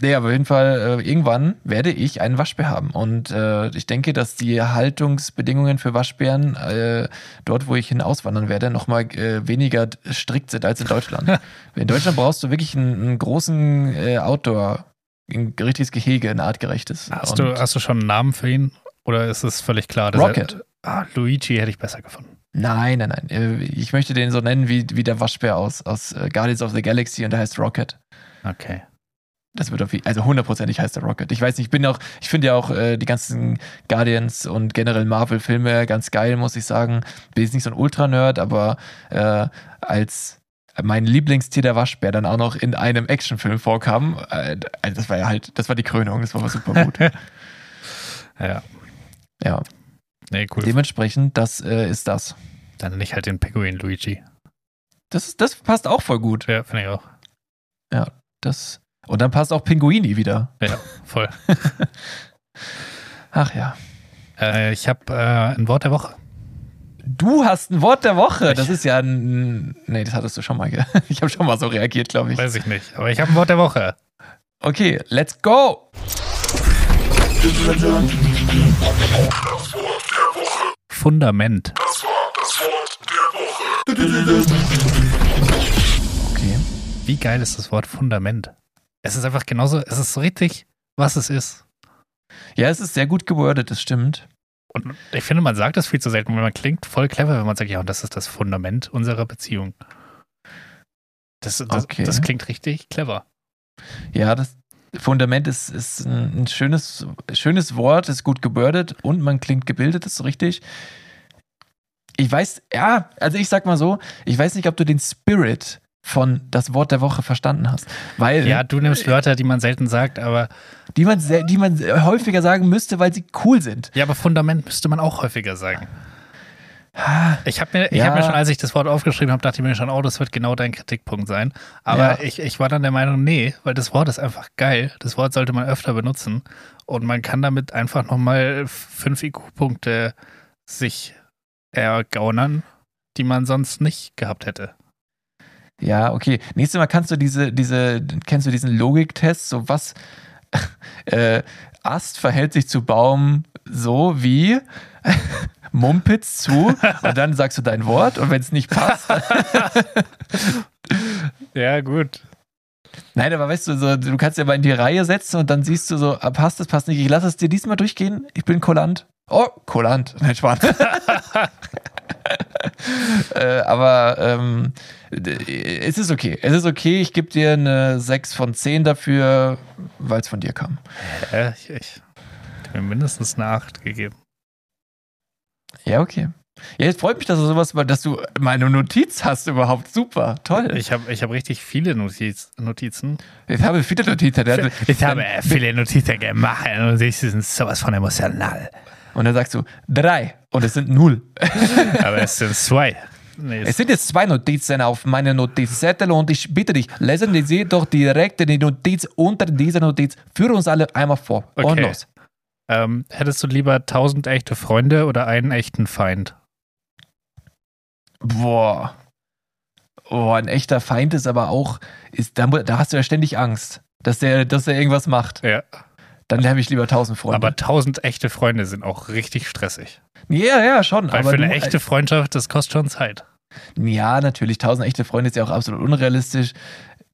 nee, aber auf jeden Fall, äh, irgendwann werde ich einen Waschbär haben. Und äh, ich denke, dass die Haltungsbedingungen für Waschbären äh, dort, wo ich hin auswandern werde, nochmal äh, weniger strikt sind als in Deutschland. in Deutschland brauchst du wirklich einen, einen großen äh, Outdoor, ein richtiges Gehege, ein artgerechtes. Hast du, hast du schon einen Namen für ihn? Oder ist es völlig klar? dass Rocket. Er, ah, Luigi hätte ich besser gefunden. Nein, nein, nein. Äh, Ich möchte den so nennen wie, wie der Waschbär aus, aus äh, Guardians of the Galaxy und der heißt Rocket. Okay. Das wird auf jeden also hundertprozentig heißt der Rocket. Ich weiß nicht, ich bin auch, ich finde ja auch äh, die ganzen Guardians und generell Marvel-Filme ganz geil, muss ich sagen. Bin jetzt nicht so ein Ultra-Nerd, aber äh, als mein Lieblingstier der Waschbär dann auch noch in einem Actionfilm vorkam, äh, das war ja halt, das war die Krönung, das war super gut. Ja. ja, Nee, cool. dementsprechend, das äh, ist das. Dann nicht halt den Pinguin Luigi. Das, das passt auch voll gut. Ja, finde ich auch. Das, und dann passt auch Pinguini wieder. Ja, voll. Ach ja. äh, ich habe äh, ein Wort der Woche. Du hast ein Wort der Woche. Das ist ja ein. Nee, das hattest du schon mal. Ich habe schon mal so reagiert, glaube ich. Weiß ich nicht. Aber ich habe ein Wort der Woche. Okay, let's go. Fundament. Okay. Wie geil ist das Wort Fundament? Es ist einfach genauso, es ist so richtig, was es ist. Ja, es ist sehr gut gewordet, das stimmt. Und ich finde, man sagt das viel zu selten, weil man klingt voll clever, wenn man sagt, ja, und das ist das Fundament unserer Beziehung. Das, das, Okay. das klingt richtig clever. Ja, das Fundament ist, ist ein, schönes, schönes Wort, ist gut gewordet und man klingt gebildet, ist richtig. Ich weiß, ja, also ich sag mal so, ich weiß nicht, ob du den Spirit von das Wort der Woche verstanden hast. Weil Ja, du nimmst Wörter, die man selten sagt, aber die man, die man häufiger sagen müsste, weil sie cool sind. ja, aber Fundament müsste man auch häufiger sagen. Ich habe mir, ich Ja. hab mir schon, als ich das Wort aufgeschrieben habe, dachte ich mir schon, oh, das wird genau dein Kritikpunkt sein. Aber Ja. ich, ich war dann der Meinung, nee, weil das Wort ist einfach geil. Das Wort sollte man öfter benutzen und man kann damit einfach nochmal fünf IQ-Punkte sich ergaunern, die man sonst nicht gehabt hätte. Ja, okay. Nächstes Mal kannst du diese, diese, kennst du diesen Logiktest, so was äh, Ast verhält sich zu Baum so wie Mumpitz zu und dann sagst du dein Wort und wenn es nicht passt, Ja, gut. nein, aber weißt du, so, du kannst ja mal in die Reihe setzen und dann siehst du so, ah, passt es, passt nicht, ich lasse es dir diesmal durchgehen, ich bin Kollant. Oh, Kollant, nein, Spaß. äh, aber ähm, es ist okay. Es ist okay. Ich gebe dir eine 6 von 10 dafür, weil es von dir kam. Ja, ich, ich mir mindestens eine 8 gegeben. Ja, okay. Ja, jetzt freut mich, dass du sowas, dass du meine Notiz hast überhaupt. Super, toll. Ich habe ich hab richtig viele Notiz, Notizen. Ich habe viele Notizen. Hat- Ich habe viele Notizen gemacht und sie sind sowas von emotional. Und dann sagst du drei und es sind null. Aber es sind zwei. Nee, Es sind jetzt zwei Notizen auf meiner Notizzettel und ich bitte dich, lesen Sie doch direkt die Notiz unter dieser Notiz für uns alle einmal vor. Und Okay. los. Ähm, hättest du lieber 1000 echte Freunde oder einen echten Feind? Boah. Oh, ein echter Feind ist aber auch, ist, da, da hast du ja ständig Angst, dass der, dass der irgendwas macht. Ja. Dann habe ich lieber tausend Freunde. Aber 1000 echte Freunde sind auch richtig stressig. Ja, ja, schon. Weil aber für eine du- echte Freundschaft, das kostet schon Zeit. Ja, natürlich, tausend echte Freunde ist ja auch absolut unrealistisch.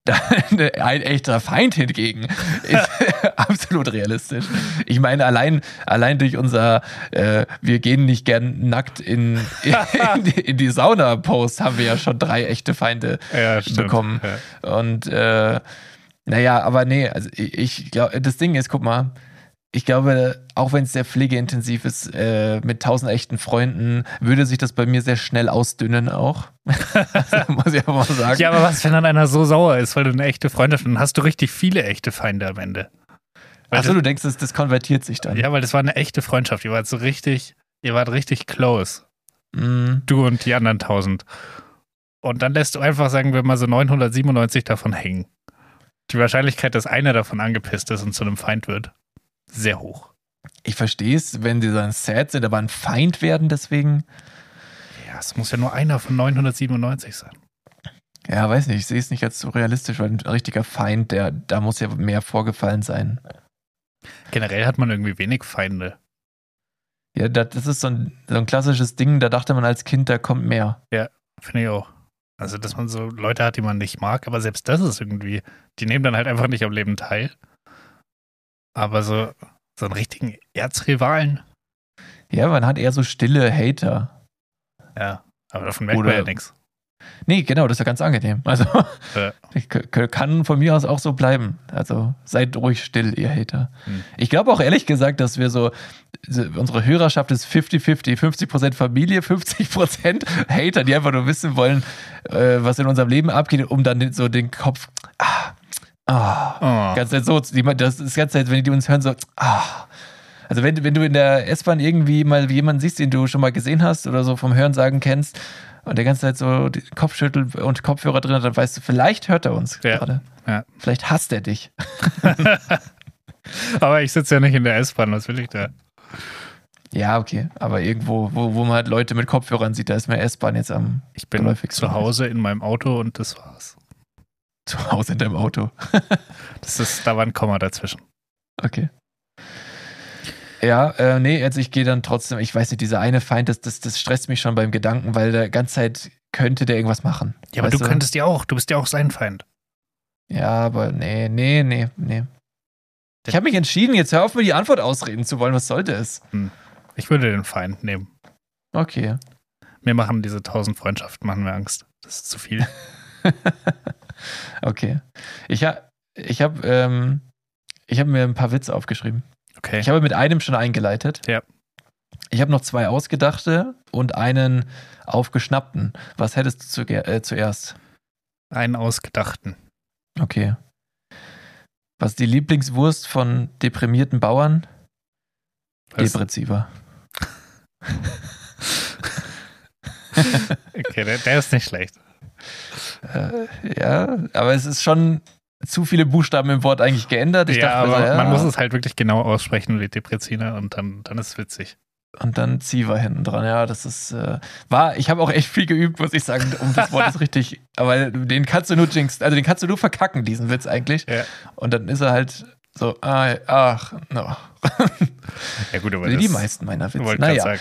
Da- Ein echter Feind hingegen ist absolut realistisch. Ich meine, allein, allein durch unser äh, Wir gehen nicht gern nackt in, in, die, in die Sauna-Post haben wir ja schon drei echte Feinde Ja, bekommen. Ja. Und äh, naja, aber nee, also ich, ich glaube, das Ding ist, guck mal, ich glaube, auch wenn es sehr pflegeintensiv ist, äh, mit tausend echten Freunden, würde sich das bei mir sehr schnell ausdünnen auch. muss ich aber mal sagen. Ja, aber was, wenn dann einer so sauer ist, weil du eine echte Freundschaft dann hast du richtig viele echte Feinde am Ende. Achso, du denkst, das, das konvertiert sich dann. ja, weil das war eine echte Freundschaft. Ihr wart so richtig, ihr wart richtig close. Mm, Du und die anderen 1000. Und dann lässt du einfach, sagen wir mal, so 997 davon hängen. Die Wahrscheinlichkeit, dass einer davon angepisst ist und zu einem Feind wird, sehr hoch. ich verstehe es, wenn die dann sad sind, aber ein Feind werden deswegen. Ja, es muss ja nur einer von 997 sein. Ja, weiß nicht, ich sehe es nicht als so realistisch, weil ein richtiger Feind, der, da muss ja mehr vorgefallen sein. Generell hat man irgendwie wenig Feinde. Ja, das, ist so ein, so ein klassisches Ding, da dachte man als Kind, da kommt mehr. Finde ich auch. Also, dass man so Leute hat, die man nicht mag, aber selbst das ist irgendwie, die nehmen dann halt einfach nicht am Leben teil. Aber so, so einen richtigen Erzrivalen, Ja, man hat eher so stille Hater. ja. Aber davon merkt Oder- man ja nichts. Nee, genau, das ist ja ganz angenehm. Also, Ja. kann von mir aus auch so bleiben. Also, seid ruhig still, ihr Hater. Hm. Ich glaube auch ehrlich gesagt, dass wir so, unsere Hörerschaft ist 50-50. 50% Familie, 50% Hater, die einfach nur wissen wollen, äh, was in unserem Leben abgeht, um dann so den Kopf, ah, ah, Oh. Ganz Zeit so, das ist ganz Zeit, wenn die uns hören, so, ah. Also wenn, wenn du in der S-Bahn irgendwie mal jemanden siehst, den du schon mal gesehen hast oder so vom Hörensagen kennst und der ganze Zeit so Kopfschüttel und Kopfhörer drin hat, dann weißt du, vielleicht hört er uns Ja. gerade. Ja. Vielleicht hasst er dich. Aber ich sitze ja nicht in der S-Bahn, was will ich da? Ja, okay. Aber irgendwo, wo, wo man halt Leute mit Kopfhörern sieht, da ist mir S-Bahn jetzt am Ich bin zu Hause in meinem Auto und das war's. Zu Hause in deinem Auto. Das ist, da war ein Komma dazwischen. Okay. Ja, äh, nee, also ich gehe dann trotzdem, ich weiß nicht, dieser eine Feind, das, das, das stresst mich schon beim Gedanken, weil der ganze Zeit könnte der irgendwas machen. Ja, aber Weißt du könntest ja auch, du bist ja auch sein Feind. Ja, aber nee, nee, nee, nee. Ich habe mich entschieden, jetzt hör auf, mir die Antwort ausreden zu wollen. Was sollte es? Ich würde den Feind nehmen. Okay. Mir machen diese tausend Freundschaften machen mir Angst. Das ist zu viel. okay. Ich habe ich hab, ähm, ich hab mir ein paar Witze aufgeschrieben. Okay. Ich habe mit einem schon eingeleitet. Ja. Ich habe noch zwei ausgedachte und einen aufgeschnappten. Was hättest du zu, äh, zuerst? einen ausgedachten. Okay. Was ist die Lieblingswurst von deprimierten Bauern? Was? Depressiver. Okay, der, der ist nicht schlecht. Äh, ja, aber es ist schon zu viele Buchstaben im Wort eigentlich geändert. Ich ja, dachte aber ja, man muss es halt wirklich genau aussprechen wie Depressiner und dann, dann ist es witzig. Und dann Ziva hinten dran. Ja, das ist, äh, war, ich habe auch echt viel geübt, muss ich sagen, um das Wort ist richtig. Aber den kannst du nur jinxen, also den kannst du nur verkacken, diesen Witz eigentlich. Ja. Und dann ist er halt so, ah, ach, no. Ja gut, aber die das, meisten meiner Witze. Naja, sagen.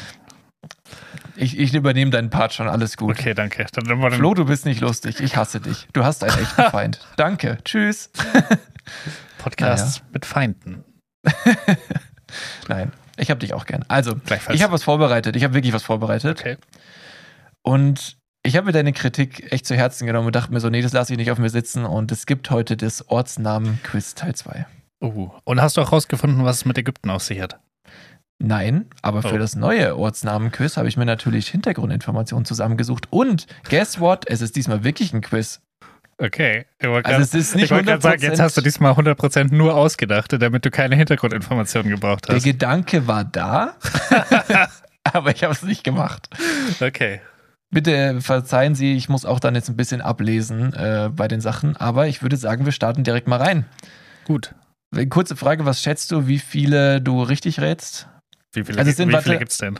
Ich, ich übernehme deinen Part schon, alles gut. Okay, danke. Dann, dann, dann Flo, du bist nicht lustig. Ich hasse dich. Du hast einen echten Feind. Danke. Tschüss. Podcasts mit Feinden. Nein, ich habe dich auch gern. Also, ich habe was vorbereitet. Ich habe wirklich was vorbereitet. okay. Und ich habe mir deine Kritik echt zu Herzen genommen und dachte mir so, nee, das lasse ich nicht auf mir sitzen. Und es gibt heute das Ortsnamen-Quiz Teil 2. Uh. Und hast du auch rausgefunden, was es mit Ägypten auf sich hat? Nein, aber für Oh. das neue Ortsnamen-Quiz habe ich mir natürlich Hintergrundinformationen zusammengesucht. Und guess what? Es ist diesmal wirklich ein Quiz. Okay. Ich wollte Also grad- es ist nicht ich gerade sagen, jetzt 100%. hast du diesmal 100% nur ausgedacht, damit du keine Hintergrundinformationen gebraucht Der hast. Gedanke war da, aber ich habe es nicht gemacht. Okay. Bitte verzeihen Sie, ich muss auch dann jetzt ein bisschen ablesen äh, bei den Sachen, aber ich würde sagen, wir starten direkt mal rein. Gut. Kurze Frage, was schätzt du, wie viele du richtig rätst? Wie viele, Also es sind, wie viele gibt's denn?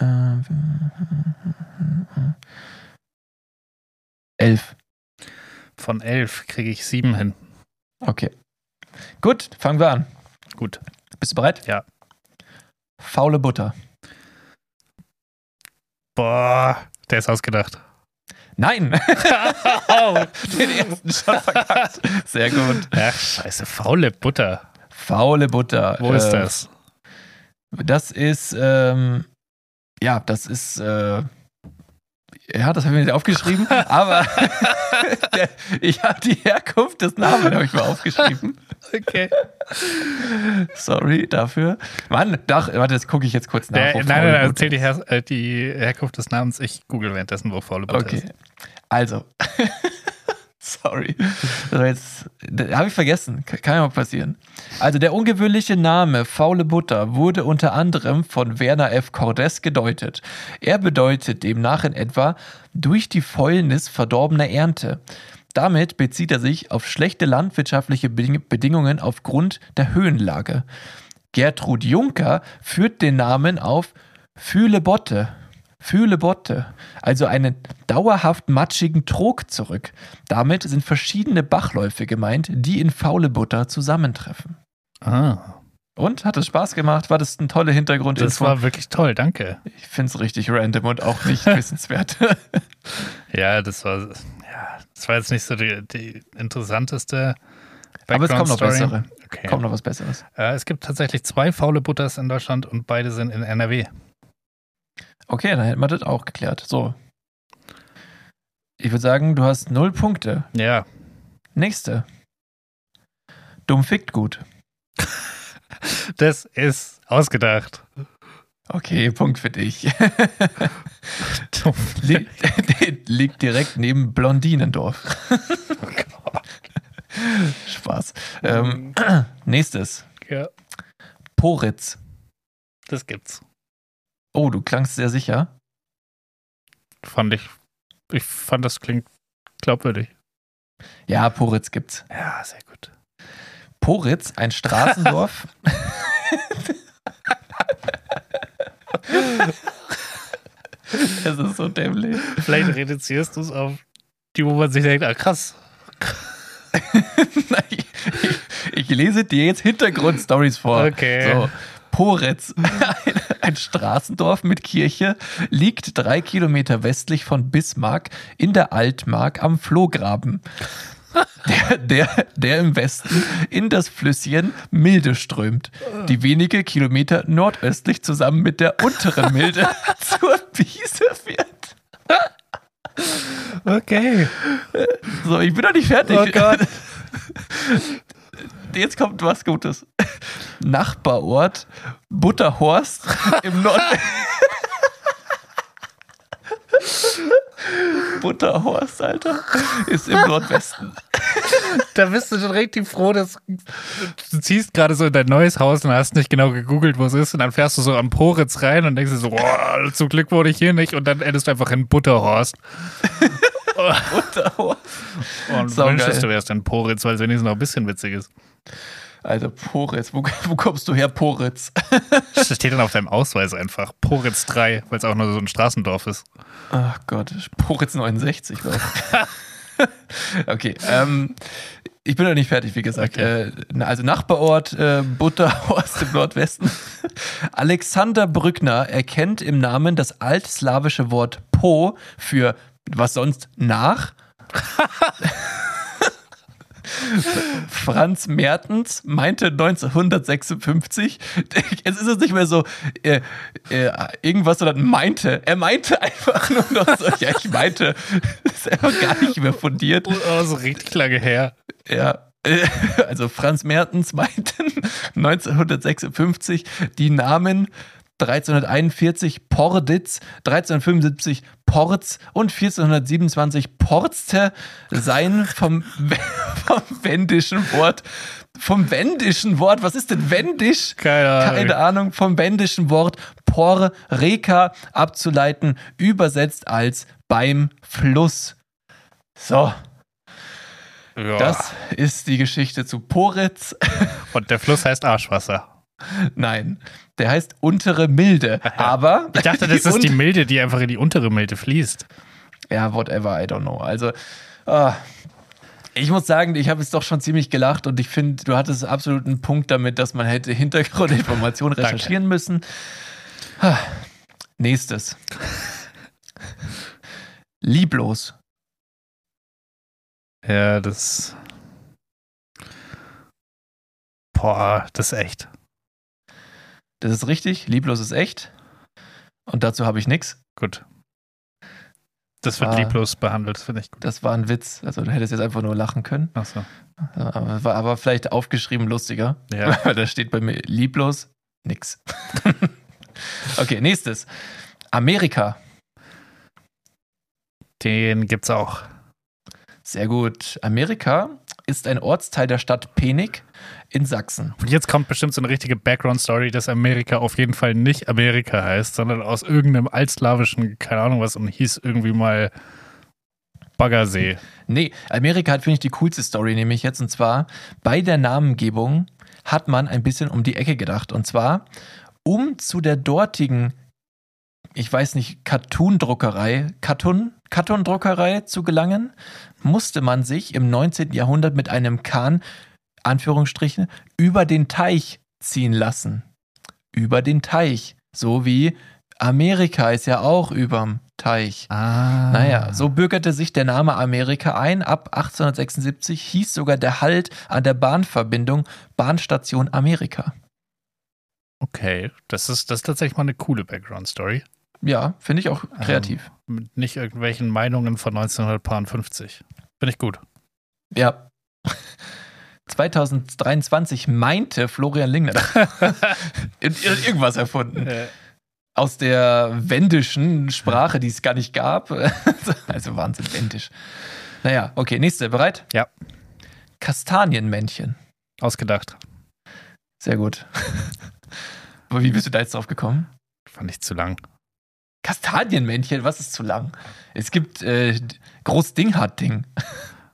Äh, elf. Von elf kriege ich sieben hin. Okay. Gut, fangen wir an. Gut. Bist du bereit? Ja. Faule Butter. Boah, der ist ausgedacht. Nein! Den ersten schon verkackt. Sehr gut. Ach, scheiße, faule Butter. Faule Butter. Wo ist Äh, das? Das ist, ähm, ja, das ist, äh, ja, das habe ich mir nicht aufgeschrieben, aber der, ich habe die Herkunft des Namens habe ich mal aufgeschrieben. Okay. Sorry dafür. Mann, doch, warte, das gucke ich jetzt kurz nach. Der, nein, nein, nein, erzähl die, ist. Her äh, die Herkunft des Namens. Ich google währenddessen, wo faule Okay. ist. Also. Sorry. Jetzt, habe ich vergessen. Kann ja mal passieren. Also, der ungewöhnliche Name Faule Butter wurde unter anderem von Werner F. Cordes gedeutet. Er bedeutet demnach in etwa durch die Fäulnis verdorbener Ernte. Damit bezieht er sich auf schlechte landwirtschaftliche Beding- Bedingungen aufgrund der Höhenlage. Gertrud Juncker führt den Namen auf Fühle Botte. Fühle Botte, also einen dauerhaft matschigen Trog zurück. Damit sind verschiedene Bachläufe gemeint, die in Faule Butter zusammentreffen. Ah, Und hat es Spaß gemacht? War das ein toller Hintergrund? das war wirklich toll, danke. ich finde es richtig random und auch nicht wissenswert. Ja, das war, ja, das war jetzt nicht so die, die interessanteste Aber es kommt noch bessere. Okay. Kommt noch was Besseres. Äh, es gibt tatsächlich zwei faule Butters in Deutschland und beide sind in NRW. Okay, dann hätten wir das auch geklärt. So. Ich würde sagen, du hast null Punkte. Ja, Nächste. Dumm fickt gut. das ist ausgedacht. Okay, Punkt für dich. Li liegt direkt neben Blondinendorf. Spaß. Ähm, nächstes. ja, Poritz. das gibt's. Oh, du klangst sehr sicher. Fand ich, ich fand das klingt glaubwürdig. Ja, Poritz gibt's. Ja, sehr gut. Poritz, ein Straßendorf. es ist so dämlich. Vielleicht reduzierst du es auf die, wo man sich denkt, ah krass. Ich, ich lese dir jetzt Hintergrundstories vor. Okay. So. Poretz, ein, Straßendorf mit Kirche, liegt drei Kilometer westlich von Bismarck in der Altmark am Flohgraben. Der, der, der im Westen in das Flüsschen Milde strömt, die wenige Kilometer nordöstlich zusammen mit der unteren Milde zur Wiese wird. Okay. So, ich bin noch nicht fertig. Oh Gott. Jetzt kommt was Gutes. Nachbarort Butterhorst im Nord. Butterhorst, Alter, ist im Nordwesten. Da bist du schon richtig froh, dass du ziehst gerade so in dein neues Haus und hast nicht genau gegoogelt, wo es ist. Und dann fährst du so am Poritz rein und denkst dir so, boah, zum Glück wurde ich hier nicht. Und dann endest du einfach in Butterhorst. Butterhorst. Und Saugeil. wünschst du wärst in Poritz, weil es wenigstens noch ein bisschen witzig ist. Also Poritz, wo, wo kommst du her, Poritz? Das steht dann auf deinem Ausweis einfach. Poritz 3, weil es auch nur so ein Straßendorf ist. Ach Gott, Poritz 69, glaube ich. okay, ähm, ich bin noch nicht fertig, wie gesagt. Okay. Äh, also Nachbarort äh, Butterhorst im Nordwesten. Alexander Brückner erkennt im Namen das altslawische Wort Po für was sonst nach. Franz Mertens meinte 1956, jetzt ist es nicht mehr so äh, äh, irgendwas, sondern meinte. Er meinte einfach nur noch so, ja, ich meinte, das ist einfach gar nicht mehr fundiert. Oh, so richtig lange her. Ja, also Franz Mertens meinte 1956 die Namen 1341 Porditz, 1375 Porz und 1427 Porzte seien vom, vom wendischen Wort, vom wendischen Wort, was ist denn wendisch? Keine Ahnung. Keine Ahnung, vom wendischen Wort por reka Ja. Das ist die Geschichte zu Poritz. Und der Fluss heißt Arschwasser. Nein, der heißt untere Milde. Aber. Ich dachte, das ist die Milde, die einfach in die untere Milde fließt. Ja, whatever, I don't know. Also, ah, ich muss sagen, ich habe jetzt doch schon ziemlich gelacht und ich finde, du hattest absolut einen Punkt damit, dass man hätte Hintergrundinformationen recherchieren müssen. Ah, Nächstes. Lieblos. Ja, das. Boah, das ist echt. Das ist richtig. Lieblos ist echt. Und dazu habe ich nichts. Gut. Das wird Ah. lieblos behandelt, finde ich gut. Das war ein Witz. Also du hättest jetzt einfach nur lachen können. Achso. Aber, war aber vielleicht aufgeschrieben lustiger. Ja. Weil da steht bei mir lieblos nix. okay, nächstes. Amerika. Den gibt's auch. Sehr gut. Amerika ist ein Ortsteil der Stadt Penig in Sachsen. Und jetzt kommt bestimmt so eine richtige Background-Story, dass Amerika auf jeden Fall nicht Amerika heißt, sondern aus irgendeinem altslawischen, keine Ahnung was, und hieß irgendwie mal Baggersee. Nee, Amerika hat, finde ich, die coolste Story, nämlich jetzt. Und zwar, bei der Namengebung hat man ein bisschen um die Ecke gedacht. Und zwar, um zu der dortigen, ich weiß nicht, Cartoon-Druckerei, Cartoon, Cartoon-Druckerei zu gelangen, musste man sich im 19. Jahrhundert mit einem Kahn, Anführungsstrichen, über den Teich ziehen lassen. Über den Teich. So wie Amerika ist ja auch überm Teich. Ah. Naja, so bürgerte sich der Name Amerika ein. Ab 1876 hieß sogar der Halt an der Bahnverbindung Bahnstation Amerika. Okay, das ist, das ist tatsächlich mal eine coole Background-Story. Ja, finde ich auch kreativ. Mit nicht irgendwelchen Meinungen von 1950. Finde ich gut. Ja. 2023 meinte Florian Lingner in- in- irgendwas erfunden. Aus der wendischen Sprache, die es gar nicht gab. Also Wahnsinn, wendisch. Naja, okay, nächste. Bereit? Ja. Kastanienmännchen. Ausgedacht. Sehr gut. Aber wie bist du da jetzt drauf gekommen? Fand ich zu lang. Kastanienmännchen, was ist zu lang? Es gibt äh, Groß-Ding-Hart-Ding.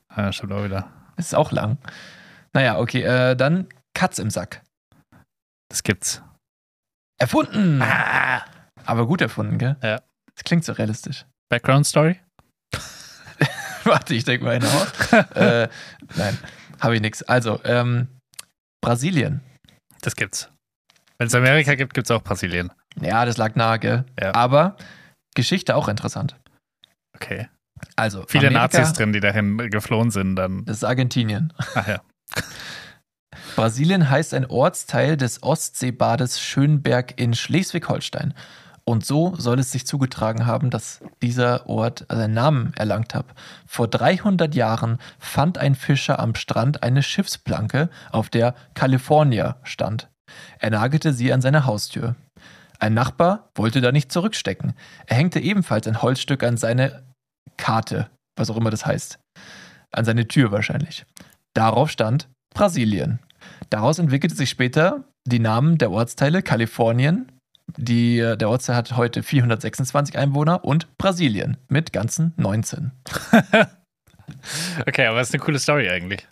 Ah, stimmt auch wieder. Das ist auch lang. Naja, okay, äh, dann Katz im Sack. Das gibt's. Erfunden! Aber gut erfunden, gell? Ja. Das klingt so realistisch. Background-Story? Warte, ich denke mal eine aus. äh, nein, habe ich nichts. Also, ähm, Brasilien. Das gibt's. Wenn es Amerika gibt, gibt's auch Brasilien. Ja, das lag nahe, gell? Ja. Aber Geschichte auch interessant. Okay. Also, Viele Amerika, Nazis drin, die dahin geflohen sind, dann. Das ist Argentinien. Ach ja. Brasilien heißt ein Ortsteil des Ostseebades Schönberg in Schleswig-Holstein. Und so soll es sich zugetragen haben, dass dieser Ort seinen Namen erlangt hat. Vor 300 Jahren fand ein Fischer am Strand eine Schiffsplanke, auf der California stand. Er nagelte sie an seine Haustür. Ein Nachbar wollte da nicht zurückstecken. Er hängte ebenfalls ein Holzstück an seine Karte, was auch immer das heißt. An seine Tür wahrscheinlich. Darauf stand Brasilien. Daraus entwickelte sich später die Namen der Ortsteile Kalifornien, die, äh, der Ortsteil hat heute 426 Einwohner und Brasilien mit ganzen 19. Okay, aber das ist eine coole Story eigentlich.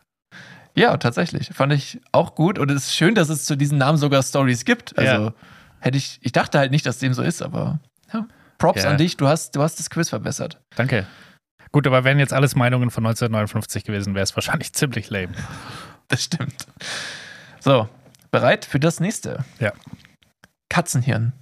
Ja, tatsächlich. Fand ich auch gut und es ist schön, dass es zu diesen Namen sogar Stories gibt. Also Ja. Hätte ich, ich dachte halt nicht, dass dem so ist, aber ja. Props Ja. an dich, du hast, du hast das Quiz verbessert. Danke. Gut, aber wären jetzt alles Meinungen von 1959 gewesen, wäre es wahrscheinlich ziemlich lame. Das stimmt. So, bereit für das nächste? Ja. Katzenhirn.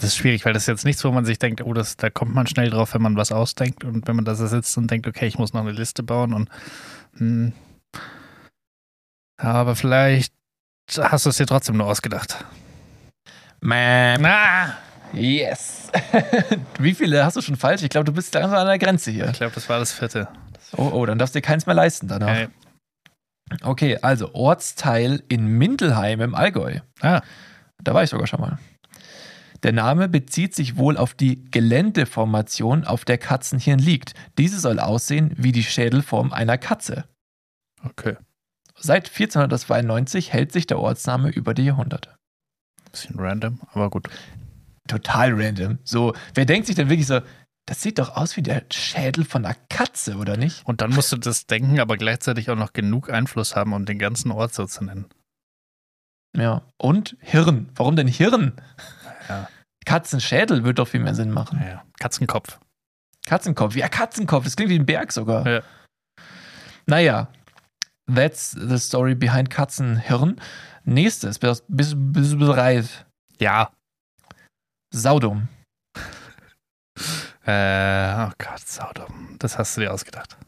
Das ist schwierig, weil das ist jetzt nichts, wo man sich denkt, oh, das, da kommt man schnell drauf, wenn man was ausdenkt und wenn man da sitzt und denkt, okay, ich muss noch eine Liste bauen und hm, aber vielleicht hast du es dir trotzdem nur ausgedacht. Mäm. Na, Yes. Wie viele hast du schon falsch? Ich glaube, du bist langsam an der Grenze hier. ich glaube, das war das vierte. Oh, oh, dann darfst du dir keins mehr leisten danach. Okay. Okay, also Ortsteil in Mindelheim im Allgäu. Ah, Da war ich sogar schon mal. Der Name bezieht sich wohl auf die Geländeformation, auf der Katzenhirn liegt. Diese soll aussehen wie die Schädelform einer Katze. okay. Seit 1492 hält sich der Ortsname über die Jahrhunderte. Bisschen random, aber gut. Total random. So, wer denkt sich denn wirklich so, Das sieht doch aus wie der Schädel von einer Katze, oder nicht? Und dann musst du das Denken aber gleichzeitig auch noch genug Einfluss haben, um den ganzen Ort so zu nennen. Ja. Und Hirn. Warum denn Hirn? Ja. Katzenschädel wird doch viel mehr Sinn machen. Ja, Katzenkopf. Katzenkopf. Ja, Katzenkopf. Das klingt wie ein Berg sogar. Ja. Naja. That's the story behind Katzenhirn. Nächstes. Bist, du bereit? Ja. Saudum. Äh, oh Gott, saudum. Das hast du dir ausgedacht.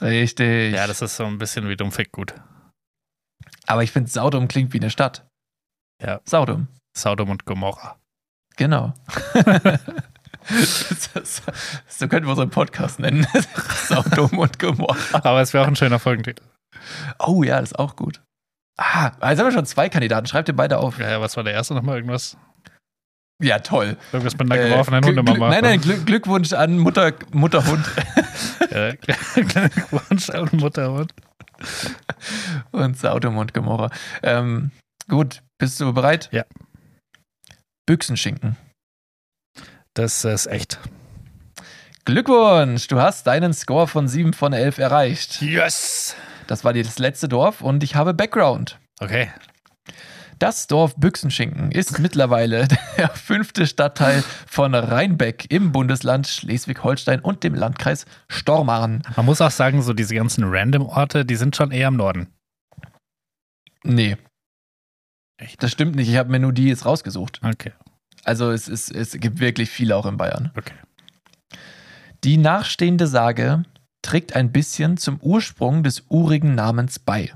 Richtig. Ja, das ist so ein bisschen wie dummfick gut. Aber ich finde, Saudum klingt wie eine Stadt. Ja. Saudum. Saudum und Gomorra. Genau. so könnten wir unseren Podcast nennen. Saudum und Gomorra. Aber es wäre auch ein schöner Folgentitel. Oh ja, das ist auch gut. Ah, jetzt haben wir schon zwei Kandidaten. Schreibt ihr beide auf. Ja, ja, was war der erste nochmal? Irgendwas? Ja, toll. Irgendwas mit einer Äh, geworfenen Glück- Hundemama. Nein, nein, Glück, Glückwunsch an Mutter, Mutterhund Äh, Glückwunsch an Mutterhund. und Saudum und Gomorra. Ähm, gut, bist du bereit? Ja. Büchsenschinken. Das ist echt. Glückwunsch, du hast deinen Score von 7 von 11 erreicht. Yes! Das war das letzte Dorf und ich habe Background. Okay. Das Dorf Büchsenschinken ist mittlerweile der fünfte Stadtteil von Rheinbeck im Bundesland Schleswig-Holstein und dem Landkreis Stormarn. Man muss auch sagen, so diese ganzen Random-Orte, die sind schon eher im Norden. Nee, Echt? das stimmt nicht. Ich habe mir nur die jetzt rausgesucht. Okay. Also es, ist, es gibt wirklich viele auch in Bayern. Okay. Die nachstehende Sage trägt ein bisschen zum Ursprung des urigen Namens bei.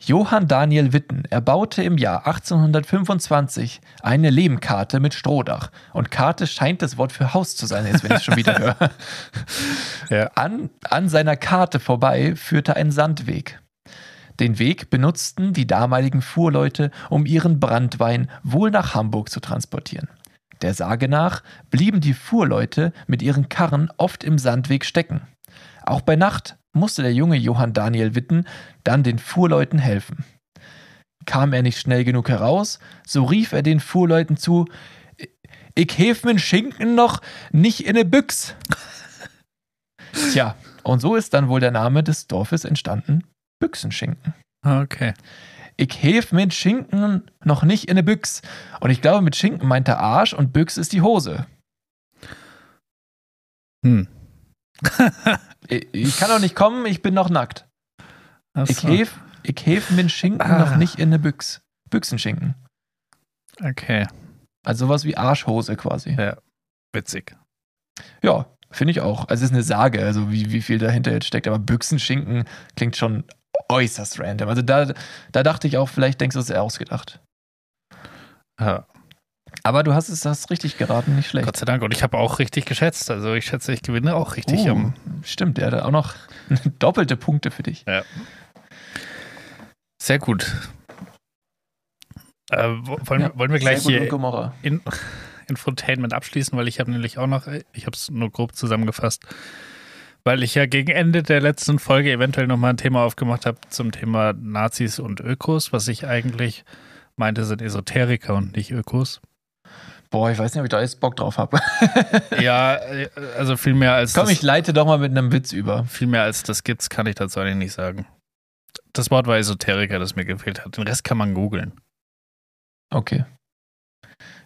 Johann Daniel Witten erbaute im Jahr 1825 eine Lehmkarte mit Strohdach. Und Karte scheint das Wort für Haus zu sein, jetzt wenn ich es schon wieder höre. Ja. An, an seiner Karte vorbei führte ein Sandweg. Den Weg benutzten die damaligen Fuhrleute, um ihren Brandwein wohl nach Hamburg zu transportieren. Der Sage nach blieben die Fuhrleute mit ihren Karren oft im Sandweg stecken. Auch bei Nacht musste der junge Johann Daniel Witten dann den Fuhrleuten helfen. Kam er nicht schnell genug heraus, so rief er den Fuhrleuten zu: Ich hef min Schinken noch nicht in ne Büchs. Tja, und so ist dann wohl der Name des Dorfes entstanden: Büchsenschinken. Okay. Ich hef mit Schinken noch nicht in ne Büchs. Und ich glaube, mit Schinken meint er Arsch und Büchs ist die Hose. Hm. Ich, ich kann doch nicht kommen, ich bin noch nackt. Ach Ich so. hef, ich hef mit Schinken Ah. noch nicht in ne Büchs. Büchsenschinken. Okay. Also sowas wie Arschhose quasi. Ja. Witzig. Ja, finde ich auch. Also es ist eine Sage, also wie, wie viel dahinter jetzt steckt. Aber Büchsenschinken klingt schon äußerst random. Also da, da dachte ich auch, vielleicht denkst du es eher ausgedacht. Ja. Aber du hast es das richtig geraten, nicht schlecht. Gott sei Dank. Und ich habe auch richtig geschätzt. Also ich schätze, ich gewinne auch richtig. Uh, am- stimmt, der hat auch noch doppelte Punkte für dich. Sehr gut. Äh, wo- wollen, Ja, wollen wir gleich hier in, Infotainment abschließen, weil ich habe nämlich auch noch, ich habe es nur grob zusammengefasst, weil ich ja gegen Ende der letzten Folge eventuell nochmal ein Thema aufgemacht habe zum Thema Nazis und Ökos, was ich eigentlich meinte, sind Esoteriker und nicht Ökos. Boah, ich weiß nicht, ob ich da jetzt Bock drauf habe. ja, also viel mehr als Komm, das, ich leite doch mal mit einem Witz über. viel mehr als das gibt's, kann ich dazu eigentlich nicht sagen. Das Wort war Esoteriker, das mir gefehlt hat. Den Rest kann man googeln. Okay.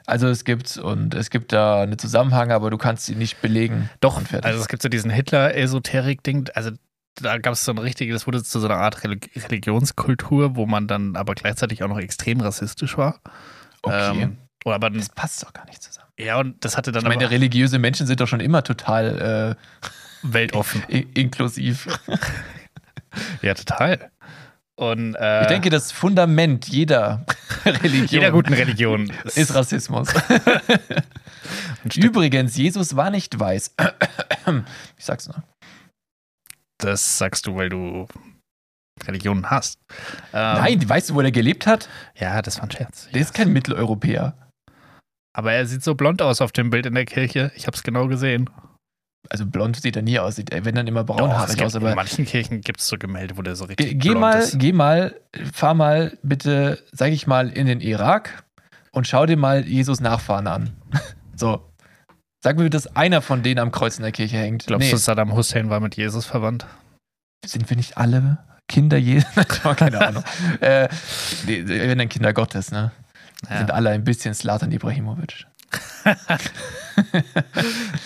Also es gibt und es gibt da einen Zusammenhang, aber du kannst sie nicht belegen. Doch, also es gibt so diesen Hitler-Esoterik-Ding, also da gab es so ein richtiges, das wurde zu so einer Art Relig Religionskultur, wo man dann aber gleichzeitig auch noch extrem rassistisch war. Okay. Ähm, oder aber, das passt doch gar nicht zusammen. ja, und das hatte dann Ich meine, aber religiöse Menschen sind doch schon immer total weltoffen. äh, i- inklusiv. Ja, total. Und äh, Ich denke, das Fundament jeder Religion jeder guten Religion ist Rassismus. Übrigens, Jesus war nicht weiß. Ich sag's nur. das sagst du, weil du Religionen hast. Ähm, Nein, weißt du, wo er gelebt hat? Ja, das war ein Scherz. Der ist kein Mitteleuropäer. Aber er sieht so blond aus auf dem Bild in der Kirche. Ich habe es genau gesehen. Also blond sieht er nie aus, sieht er, wenn dann immer braunhaarig gibt, aus. in Aber manchen Kirchen gibt es so Gemälde, wo der so richtig geh, geh blond mal, ist. geh mal, fahr mal bitte, sag ich mal, in den Irak und schau dir mal Jesus Nachfahren an. So, Sag mir, dass einer von denen am Kreuz in der Kirche hängt. Glaubst Nee. du, Saddam Hussein war mit Jesus verwandt? Sind wir nicht alle Kinder Jesu? Keine Ahnung. äh, sind dann Kinder Gottes, ne? Wir sind alle ein bisschen Slatan Ibrahimovic.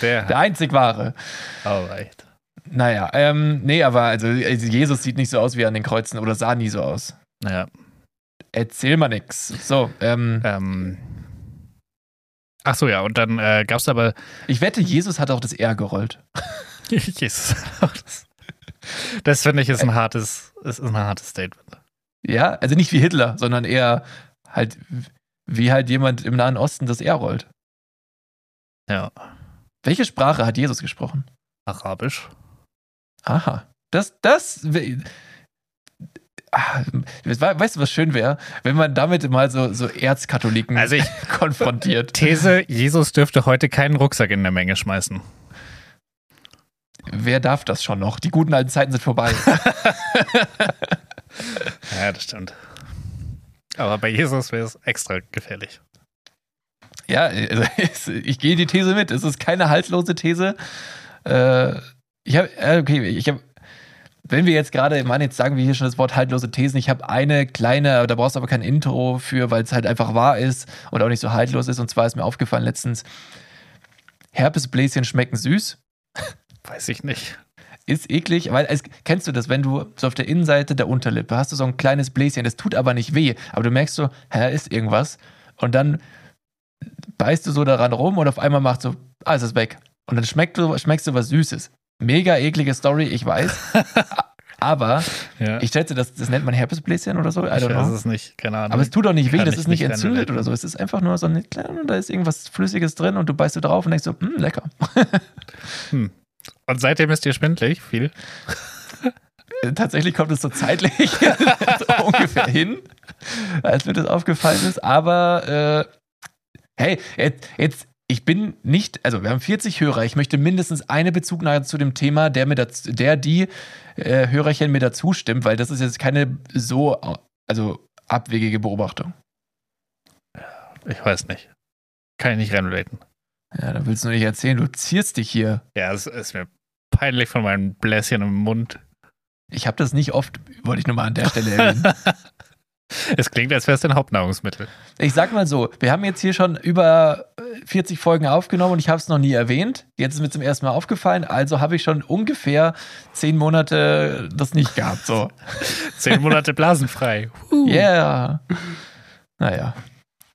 Der. Der einzig wahre. Alright. Naja, ähm, nee, aber also also Jesus sieht nicht so aus wie an den Kreuzen oder sah nie so aus. Ja. Erzähl mal nix. So, ähm, Ähm. Ach so, ja, und dann äh, gab es aber. ich wette, Jesus hat auch das R gerollt. Jesus. Das, das finde ich ist ein hartes, ist ein hartes Statement. Ja, also nicht wie Hitler, sondern eher halt wie halt jemand im Nahen Osten das R rollt. Ja. Welche Sprache hat Jesus gesprochen? Arabisch. Aha. Das, das. Ah, Weißt du, was schön wäre, wenn man damit mal so, so Erzkatholiken Also ich, konfrontiert? These, Jesus dürfte heute keinen Rucksack in der Menge schmeißen. Wer darf das schon noch? Die guten alten Zeiten sind vorbei. Ja, das stimmt. Aber bei Jesus wäre es extra gefährlich. ja, also, ich gehe die These mit. Es ist keine haltlose These. Äh, ich habe, okay, ich habe, wenn wir jetzt gerade, Mann, jetzt sagen wir hier schon das Wort haltlose Thesen. Ich habe eine kleine, da brauchst du aber kein Intro für, weil es halt einfach wahr ist und auch nicht so haltlos ist. Und zwar ist mir aufgefallen letztens, Herpesbläschen schmecken süß. Weiß ich nicht. Ist eklig, weil es, kennst du das, wenn du so auf der Innenseite der Unterlippe hast du so ein kleines Bläschen, das tut aber nicht weh, aber du merkst so, hä, ist irgendwas und dann beißt du so daran rum und auf einmal macht so, ah, es ist weg. Und dann schmeckt du, schmeckst du was Süßes. Mega eklige Story, ich weiß. aber Ja. ich schätze, das, das nennt man Herpesbläschen oder so. I ich weiß know. es nicht, keine Ahnung. Aber es tut auch nicht weh, Kann das ist nicht entzündet oder so. Es ist einfach nur so eine kleine, da ist irgendwas Flüssiges drin und du beißt du drauf und denkst so, hm, lecker. Und seitdem ist dir schwindelig viel. Äh, Tatsächlich kommt es so zeitlich so ungefähr hin, als mir das aufgefallen ist. Aber äh, hey, jetzt, jetzt, ich bin nicht, also wir haben 40 Hörer. Ich möchte mindestens eine Bezugnahme zu dem Thema, der mir dazu, der die äh, Hörerchen mir dazu stimmt, weil das ist jetzt keine so, also abwegige Beobachtung. Ich weiß nicht. Kann ich nicht reinrelaten. Ja, da willst du nicht erzählen, du zierst dich hier. Ja, es ist mir peinlich von meinem Bläschen im Mund. Ich habe das nicht oft, wollte ich nur mal an der Stelle erwähnen. Es klingt, als wäre es dein Hauptnahrungsmittel. Ich sag mal so, wir haben jetzt hier schon über äh, 40 Folgen aufgenommen und ich habe es noch nie erwähnt. Jetzt ist mir zum ersten Mal aufgefallen, also habe ich schon ungefähr zehn Monate das nicht gehabt. So, Zehn Monate blasenfrei. yeah. Naja,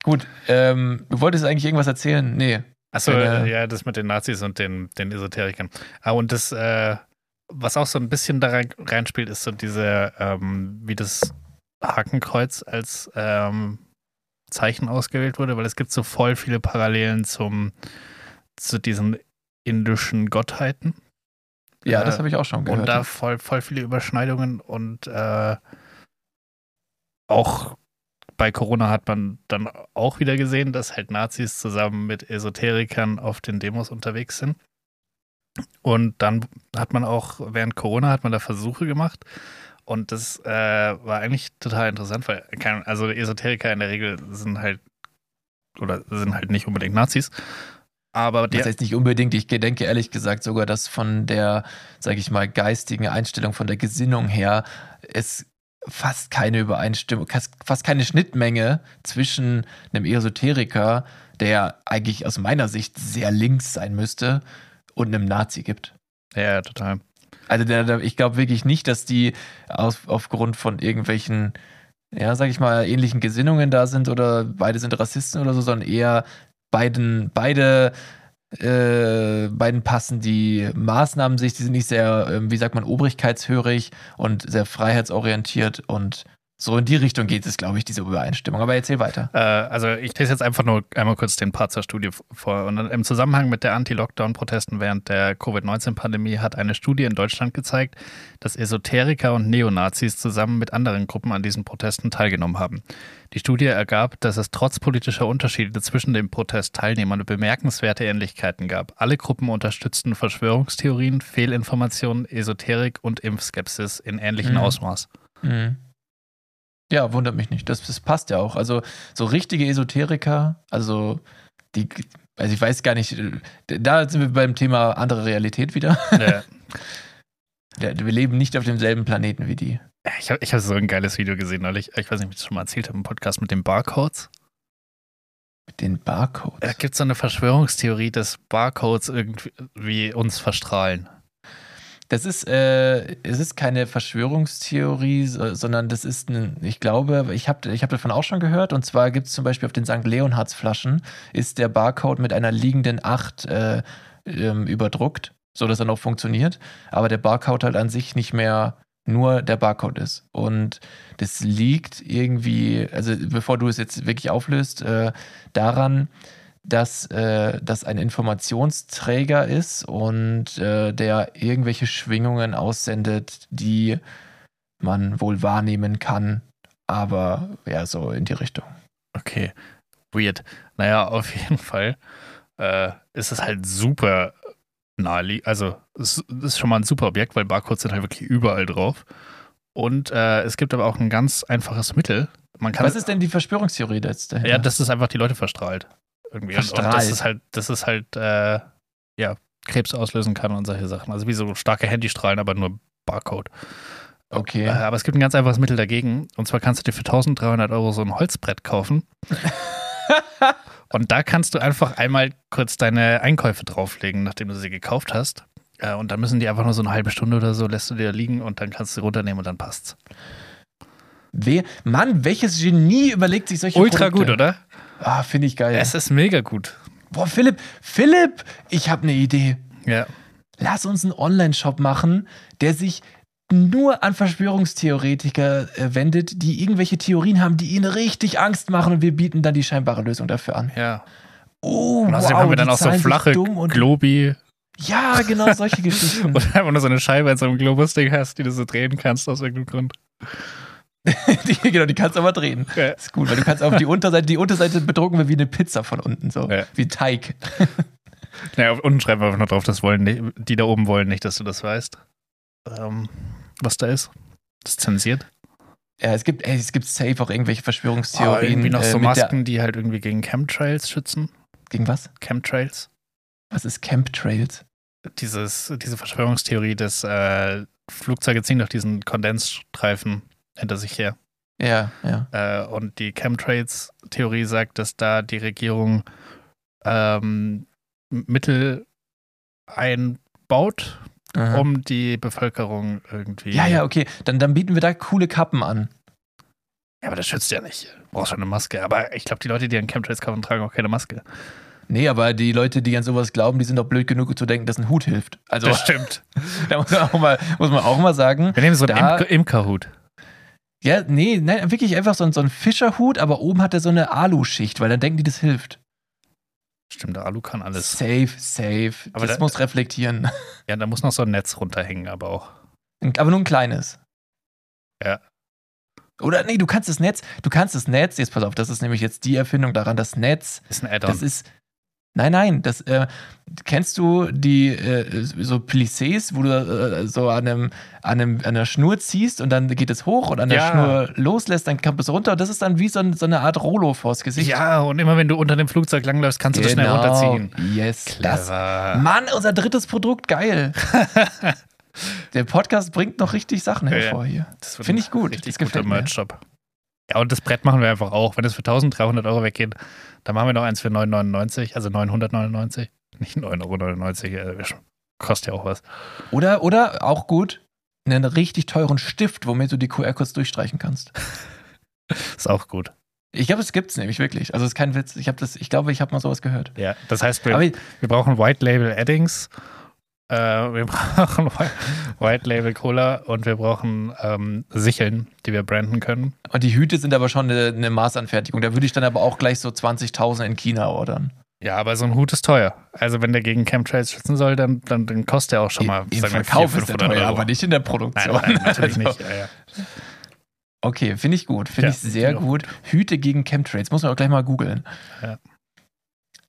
gut. Ähm, du wolltest eigentlich irgendwas erzählen? Nee. Achso, äh, ja, das mit den Nazis und den, den Esoterikern. Ah, und das, äh, was auch so ein bisschen da rein, reinspielt, ist so diese, ähm, wie das Hakenkreuz als ähm, Zeichen ausgewählt wurde, weil es gibt so voll viele Parallelen zum, zu diesen indischen Gottheiten. Ja, Äh, das habe ich auch schon gehört. Und da voll, voll viele Überschneidungen und äh, auch bei Corona hat man dann auch wieder gesehen, dass halt Nazis zusammen mit Esoterikern auf den Demos unterwegs sind. Und dann hat man auch während Corona hat man da Versuche gemacht. Und das äh, war eigentlich total interessant, weil kein, also Esoteriker in der Regel sind halt oder sind halt nicht unbedingt Nazis. Aber die, Das heißt nicht unbedingt, ich denke ehrlich gesagt sogar, dass von der, sage ich mal, geistigen Einstellung, von der Gesinnung her, es fast keine Übereinstimmung, fast keine Schnittmenge zwischen einem Esoteriker, der eigentlich aus meiner Sicht sehr links sein müsste, und einem Nazi gibt. ja, total. Also der, der, ich glaube wirklich nicht, dass die aus, aufgrund von irgendwelchen, ja, sag ich mal, ähnlichen Gesinnungen da sind oder beide sind Rassisten oder so, sondern eher beiden, beide, äh, beiden passen die Maßnahmen sich, die sind nicht sehr, ähm, wie sagt man, obrigkeitshörig und sehr freiheitsorientiert und so in die Richtung geht es, glaube ich, diese Übereinstimmung. Aber erzähl weiter. Äh, also ich lese jetzt einfach nur einmal kurz den Part zur Studie vor. Und im Zusammenhang mit der Anti-Lockdown-Protesten während der Covid-19-Pandemie hat eine Studie in Deutschland gezeigt, dass Esoteriker und Neonazis zusammen mit anderen Gruppen an diesen Protesten teilgenommen haben. Die Studie ergab, dass es trotz politischer Unterschiede zwischen den Protestteilnehmern bemerkenswerte Ähnlichkeiten gab. Alle Gruppen unterstützten Verschwörungstheorien, Fehlinformationen, Esoterik und Impfskepsis in ähnlichem Mhm. Ausmaß. Mhm. Ja, wundert mich nicht. Das, das passt ja auch. Also so richtige Esoteriker, also die Also ich weiß gar nicht, äh, da sind wir beim Thema andere Realität wieder. Ja. Ja, Wir leben nicht auf demselben Planeten wie die. Ich habe ich hab so ein geiles Video gesehen neulich. Ich weiß nicht, ob ich das schon mal erzählt habe im Podcast mit den Barcodes. Mit den Barcodes. Da gibt es so eine Verschwörungstheorie, dass Barcodes irgendwie uns verstrahlen. Das ist, äh, es ist keine Verschwörungstheorie, so- sondern das ist ein, ich glaube, ich habe ich hab davon auch schon gehört. Und zwar gibt es zum Beispiel auf den St. Leonhards Flaschen, ist der Barcode mit einer liegenden 8 äh, ähm, überdruckt, so dass er noch funktioniert. Aber der Barcode halt an sich nicht mehr nur der Barcode ist. Und das liegt irgendwie, also bevor du es jetzt wirklich auflöst, äh, daran, dass äh, das ein Informationsträger ist und äh, der irgendwelche Schwingungen aussendet, die man wohl wahrnehmen kann, aber ja, so in die Richtung. Okay, weird. Naja, auf jeden Fall äh, ist es halt super naheliegend. Also, es ist schon mal ein super Objekt, weil Barcodes sind halt wirklich überall drauf. Und äh, es gibt aber auch ein ganz einfaches Mittel. Man kann Was ist denn die Verschwörungstheorie jetzt? Ja, dass es einfach die Leute verstrahlt. Irgendwie. Und- Und dass es halt, dass es halt, äh, ja, Krebs auslösen kann und solche Sachen. Also wie so starke Handystrahlen, aber nur Barcode. okay. Äh, aber es gibt ein ganz einfaches Mittel dagegen. Und zwar kannst du dir für 1300 Euro so ein Holzbrett kaufen. und da kannst du einfach einmal kurz deine Einkäufe drauflegen, nachdem du sie gekauft hast. Äh, und dann müssen die einfach nur so eine halbe Stunde oder so, lässt du dir liegen und dann kannst du sie runternehmen und dann passt's. Wer, Mann, welches Genie überlegt sich solche Ultra Produkte? gut, oder? Ah, finde ich geil. Es ist mega gut. Boah, Philipp, Philipp, ich habe eine Idee. Ja. Lass uns einen Online-Shop machen, der sich nur an Verschwörungstheoretiker äh, wendet, die irgendwelche Theorien haben, die ihnen richtig Angst machen und wir bieten dann die scheinbare Lösung dafür an. Ja. Oh, Und außerdem wow, haben wir dann auch so flache Globi Ja, genau, solche Geschichten. und einfach nur so eine Scheibe in so einem Globus-Ding hast, die du so drehen kannst aus irgendeinem Grund. die, genau, die kannst du aber drehen. Ja. Ist gut, weil du kannst auf die Unterseite, die Unterseite bedrucken wir wie eine Pizza von unten, so. Ja. Wie Teig. Naja, unten schreiben wir einfach nur drauf, das wollen nicht, die da oben wollen nicht, dass du das weißt. Ähm, was da ist. Das ist zensiert. Ja, es gibt, ey, es gibt safe auch irgendwelche Aber Verschwörungstheorien. irgendwie noch äh, so der- Masken, die halt irgendwie gegen Chemtrails schützen. Gegen was? Chemtrails. Was ist Chemtrails? Dieses, diese Verschwörungstheorie, dass äh, Flugzeuge ziehen durch diesen Kondensstreifen hinter sich her. Ja, ja. Äh, und die Chemtrails-Theorie sagt, dass da die Regierung ähm, Mittel einbaut, Aha. um die Bevölkerung irgendwie. Ja, ja, okay. Dann, dann bieten wir da coole Kappen an. Ja, aber das schützt ja nicht. Du brauchst schon eine Maske. Aber ich glaube, die Leute, die an Chemtrails kaufen, tragen auch keine Maske. Nee, aber die Leute, die an sowas glauben, die sind doch blöd genug zu denken, dass ein Hut hilft. Also, Das stimmt. da muss man auch mal, muss man auch mal sagen. Wir nehmen so einen Imker Imkerhut. Ja, nee, nein, wirklich einfach so, ein- so ein Fischerhut, aber oben hat er so eine Aluschicht, weil dann denken die, das hilft. Stimmt, der Alu kann alles. Safe, safe. Aber das da- muss reflektieren. Ja, da muss noch so ein Netz runterhängen, aber auch. Aber nur ein kleines. Ja. Oder nee, du kannst das Netz, du kannst das Netz, jetzt pass auf, das ist nämlich jetzt die Erfindung daran, das Netz, Ist ein Add-on. das ist, nein, nein, das, äh, kennst du die, äh, so Plissés, wo du äh, so an, einem, an, einem, an einer Schnur ziehst und dann geht es hoch und an der Ja. Schnur loslässt, dann kommt es runter und das ist dann wie so, ein, so eine Art Rollo vors Gesicht. Ja, und immer wenn du unter dem Flugzeug langläufst, kannst du das schnell runterziehen. Genau. Yes, das Clever. Mann, unser drittes Produkt, geil. Der Podcast bringt noch richtig Sachen Ja, hervor hier. Das Finde ich gut. Richtig Das gefällt guter mir. Merch-Shop. Ja, und das Brett machen wir einfach auch. Wenn es für 1300 Euro weggeht, dann machen wir noch eins für 9,99, also 999. Nicht 9,99 Euro, äh, kostet ja auch was. Oder, oder auch gut, einen richtig teuren Stift, womit du die QR-Codes durchstreichen kannst. Ist auch gut. Ich glaube, es gibt es nämlich wirklich. Also es ist kein Witz. Ich, das, ich glaube, ich habe mal sowas gehört. Ja, das heißt, wir, Aber wir brauchen White Label Addings, äh, wir brauchen White- Label Cola und wir brauchen ähm, Sicheln, die wir branden können. und die Hüte sind aber schon eine, eine Maßanfertigung. Da würde ich dann aber auch gleich so 20.000 in China ordern. Ja, aber so ein Hut ist teuer. Also wenn der gegen Chemtrails schützen soll, dann, dann, dann kostet er auch schon mal, Im wir, Verkauf 400, ist der 500 teuer, Euro. aber nicht in der Nein, Produktion. nein, natürlich Also, nicht. Ja, ja. Okay, finde ich gut. Finde Ja, ich sehr gut. Hüte gegen Chemtrails. Muss man auch gleich mal googeln. Ja.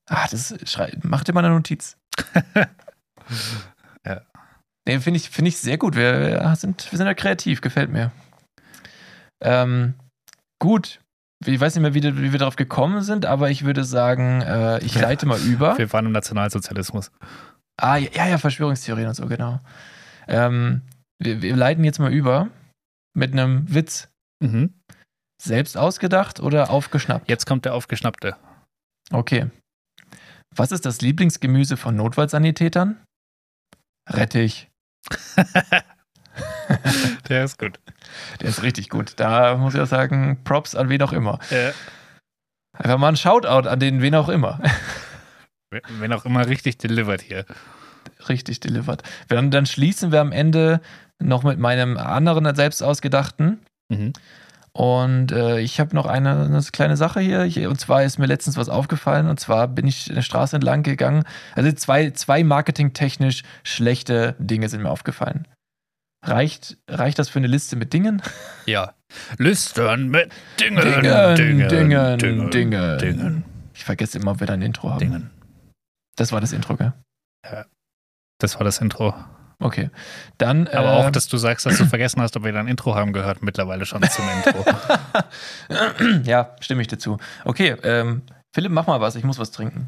Ah, das schrei mach dir mal eine Notiz. Ja. Nee, finde ich, finde ich sehr gut. Wir, wir sind, wir sind ja kreativ, gefällt mir. Ähm, gut. ich weiß nicht mehr, wie, wie wir darauf gekommen sind, aber ich würde sagen, äh, ich leite mal über. Wir waren im Nationalsozialismus. Ah, ja, ja, Verschwörungstheorien und so, genau. Ähm, wir, wir leiten jetzt mal über mit einem Witz. Mhm. Selbst ausgedacht oder aufgeschnappt? Jetzt kommt der Aufgeschnappte. Okay. Was ist das Lieblingsgemüse von Notfallsanitätern? Rettich. Der ist gut. Der ist richtig gut. Da muss ich auch sagen, Props an wen auch immer. Äh, Einfach mal ein Shoutout an den wen auch immer. wenn auch immer richtig delivered hier. Richtig delivered. Dann, dann schließen wir am Ende noch mit meinem anderen selbst ausgedachten. Mhm. Und äh, ich habe noch eine, eine kleine Sache hier. Ich, und zwar ist mir letztens was aufgefallen. Und zwar bin ich eine Straße entlang gegangen. Also zwei, zwei marketingtechnisch schlechte Dinge sind mir aufgefallen. Reicht, reicht das für eine Liste mit Dingen? Ja. Listen mit Dingen. Dingen, Dingen, Dingen. Dingen. Dingen. Ich vergesse immer, ob wir da ein Intro haben. Dingen. Das war das Intro, gell? Das war das Intro. Okay. Dann. Aber auch, dass du sagst, dass du vergessen hast, ob wir dein Intro haben gehört, mittlerweile schon zum Intro. ja, stimme ich dazu. Okay, ähm, Philipp, mach mal was. Ich muss was trinken.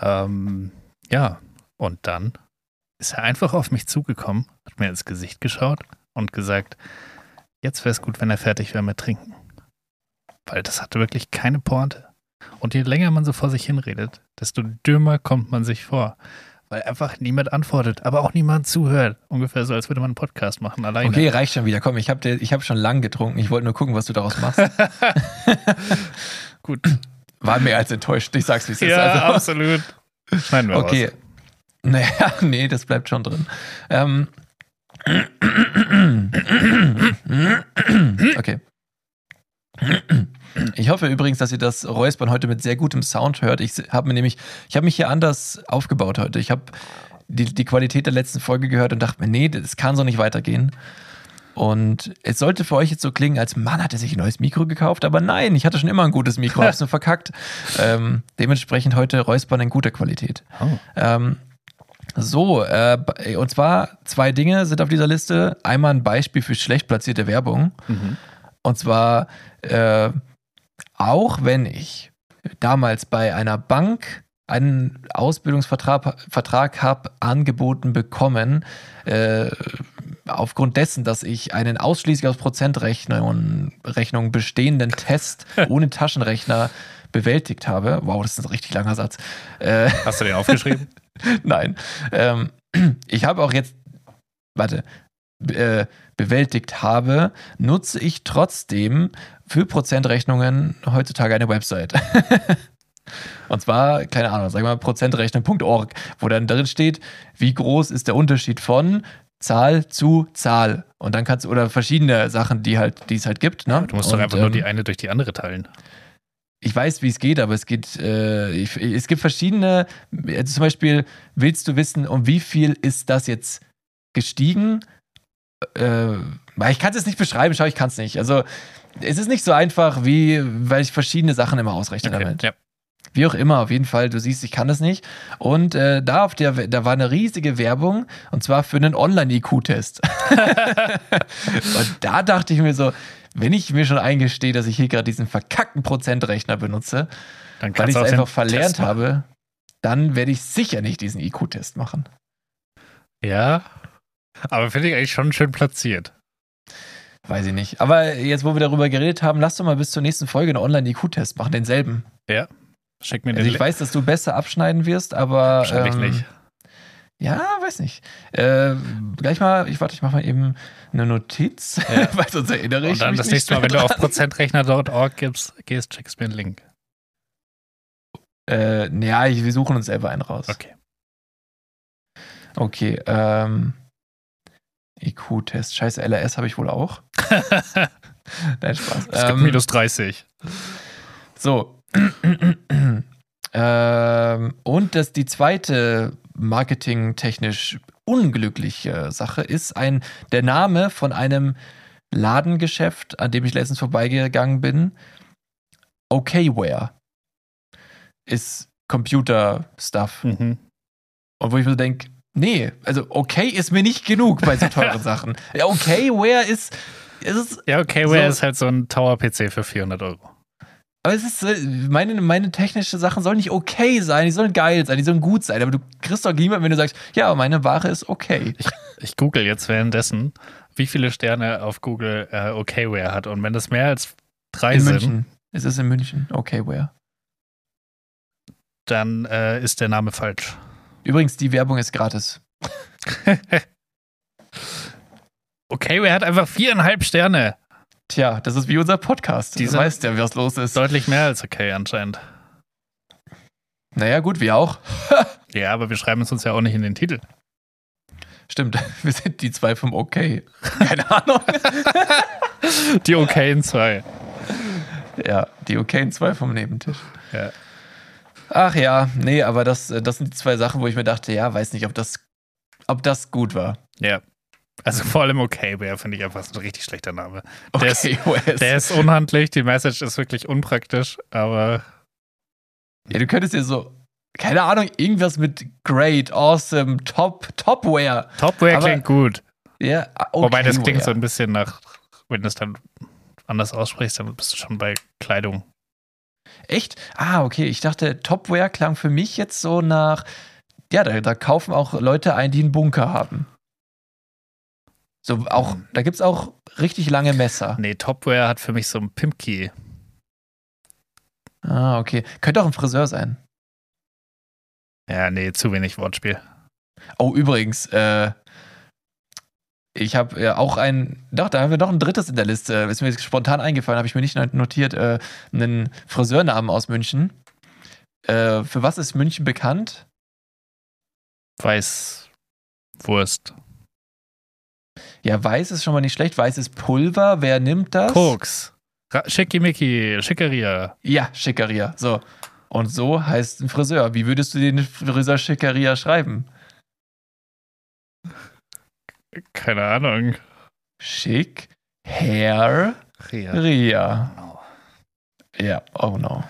ähm, ja, und dann ist er einfach auf mich zugekommen, hat mir ins Gesicht geschaut und gesagt, jetzt wäre es gut, wenn er fertig wäre mit Trinken. Weil das hatte wirklich keine Pointe. Und je länger man so vor sich hinredet, desto dümmer kommt man sich vor. Weil einfach niemand antwortet, aber auch niemand zuhört. Ungefähr so, als würde man einen Podcast machen, alleine. Okay, reicht schon wieder. Komm, ich habe hab schon lang getrunken. Ich wollte nur gucken, was du daraus machst. Gut. War mehr als enttäuscht. Ich sag's, wie es ist. Ja, Also, absolut. Schneiden wir okay. raus. Naja, nee, das bleibt schon drin. Ähm. Okay. Ich hoffe übrigens, dass ihr das Räuspern heute mit sehr gutem Sound hört. Ich habe mir nämlich, ich habe mich hier anders aufgebaut heute. Ich habe die, die Qualität der letzten Folge gehört und dachte mir, nee, das kann so nicht weitergehen. Und es sollte für euch jetzt so klingen, als Mann hat er sich ein neues Mikro gekauft, aber nein, ich hatte schon immer ein gutes Mikro, hab's nur verkackt. Ähm, dementsprechend heute Räuspern in guter Qualität. Oh. Ähm, so, äh, und zwar zwei Dinge sind auf dieser Liste. Einmal ein Beispiel für schlecht platzierte Werbung. Mhm. Und zwar, äh, auch wenn ich damals bei einer Bank einen Ausbildungsvertrag Vertrag habe angeboten bekommen, äh, aufgrund dessen, dass ich einen ausschließlich aus Prozentrechnungen Rechnungen bestehenden Test ohne Taschenrechner bewältigt habe. Wow, das ist ein richtig langer Satz. Äh, Hast du den aufgeschrieben? Nein. Ähm, ich habe auch jetzt, warte, äh, bewältigt habe, nutze ich trotzdem für Prozentrechnungen heutzutage eine Website. Und zwar, keine Ahnung, sagen wir mal prozentrechnen.org, wo dann drin steht, wie groß ist der Unterschied von Zahl zu Zahl. Und dann kannst du, oder verschiedene Sachen, die halt, die es halt gibt. Ne? Du musst Und, doch einfach nur ähm, die eine durch die andere teilen. ich weiß, wie es geht, aber es geht, äh, ich, es gibt verschiedene, also zum Beispiel, willst du wissen, um wie viel ist das jetzt gestiegen? Äh, ich kann es jetzt nicht beschreiben, schau, ich kann es nicht. Also, es ist nicht so einfach, wie, weil ich verschiedene Sachen immer ausrechne damit. Ja. Wie auch immer, auf jeden Fall, du siehst, ich kann das nicht. Und äh, da, auf der, da war eine riesige Werbung, und zwar für einen Online-IQ-Test. und da dachte ich mir so, wenn ich mir schon eingestehe, dass ich hier gerade diesen verkackten Prozentrechner benutze, weil ich es einfach verlernt habe, dann werde ich sicher nicht diesen IQ-Test machen. Ja. Aber finde ich eigentlich schon schön platziert. Weiß ich nicht. Aber jetzt, wo wir darüber geredet haben, lass doch mal bis zur nächsten Folge einen Online-IQ-Test machen, denselben. Schick mir den Also ich weiß, dass du besser abschneiden wirst, aber. Wahrscheinlich ähm, nicht. Ja, weiß nicht. Äh, gleich mal, ich warte, ich mache mal eben eine Notiz, Ja. weil sonst erinnere ich Und dann mich das nicht nächste Mal, wenn du auf dran. prozentrechner.org gibst, gehst, schickst mir einen Link. Äh, naja, wir suchen uns selber einen raus. Okay. Okay, ähm. IQ-Test. Scheiße, LRS habe ich wohl auch. Nein, Spaß. Es gibt Ähm, minus 30. So. ähm, und das, die zweite marketingtechnisch unglückliche Sache ist ein, der Name von einem Ladengeschäft, an dem ich letztens vorbeigegangen bin. Okayware. Ist Computer-Stuff. Mhm. Und wo ich mir so denke, nee, also okay ist mir nicht genug bei so teuren Sachen. Ja, Okayware ist, ist Ja, okay, Ware So- ist halt so ein Tower-PC für 400 Euro. Aber es ist, äh, meine, meine technische Sachen sollen nicht okay sein, die sollen geil sein, die sollen gut sein. Aber du kriegst doch niemanden, wenn du sagst, ja, meine Ware ist okay. Ich google jetzt währenddessen, wie viele Sterne auf Google äh, Okayware hat. Und wenn das mehr als drei In sind, München. Es ist in München. Okay, where? dann äh, ist der Name falsch. Übrigens, die Werbung ist gratis. Okayware hat einfach viereinhalb Sterne. Tja, das ist wie unser Podcast. Die Du sind- weißt ja, was los ist. Deutlich mehr als okay anscheinend. Naja, gut, wir auch. Ja, aber wir schreiben es uns ja auch nicht in den Titel. Stimmt, wir sind die zwei vom Okay. Keine Ahnung. Die okayen zwei. ja, die okayen zwei vom Nebentisch. Ja. Ach ja, nee, aber das, äh, das sind die zwei Sachen, wo ich mir dachte, ja, weiß nicht, ob das, ob das gut war. Ja. Also vor allem Okayware finde ich einfach so ein richtig schlechter Name. Der ist- Okay, OS. Der ist unhandlich, die Message ist wirklich unpraktisch, aber Ja, du könntest dir so, keine Ahnung, irgendwas mit great, awesome, top, topware. Topware Aber- klingt gut. Ja, okay, Wobei das klingt so ein bisschen nach, wenn du es dann anders aussprichst, dann bist du schon bei Kleidung. Echt? Ah, okay. Ich dachte, Topware klang für mich jetzt so nach, ja, da, da kaufen auch Leute ein, die einen Bunker haben. So auch, Hm. da gibt es auch richtig lange Messer. Nee, Topware hat für mich so ein Pimpkey. Ah, okay. Könnte auch ein Friseur sein. Ja, nee, zu wenig Wortspiel. Oh, übrigens, äh, ich habe ja auch ein, doch, da haben wir noch ein drittes in der Liste. Ist mir jetzt spontan eingefallen, habe ich mir nicht notiert, äh, einen Friseurnamen aus München. Äh, für was ist München bekannt? Weißwurst. Ja, weiß ist schon mal nicht schlecht. Weißes Pulver, wer nimmt das? Koks. Schickimicki, Schickeria. Ja, Schickeria. So. Und so heißt ein Friseur. Wie würdest du den Friseur Schickeria schreiben? Keine Ahnung. Schick, Hair, Ria. Ria. Ja, oh no.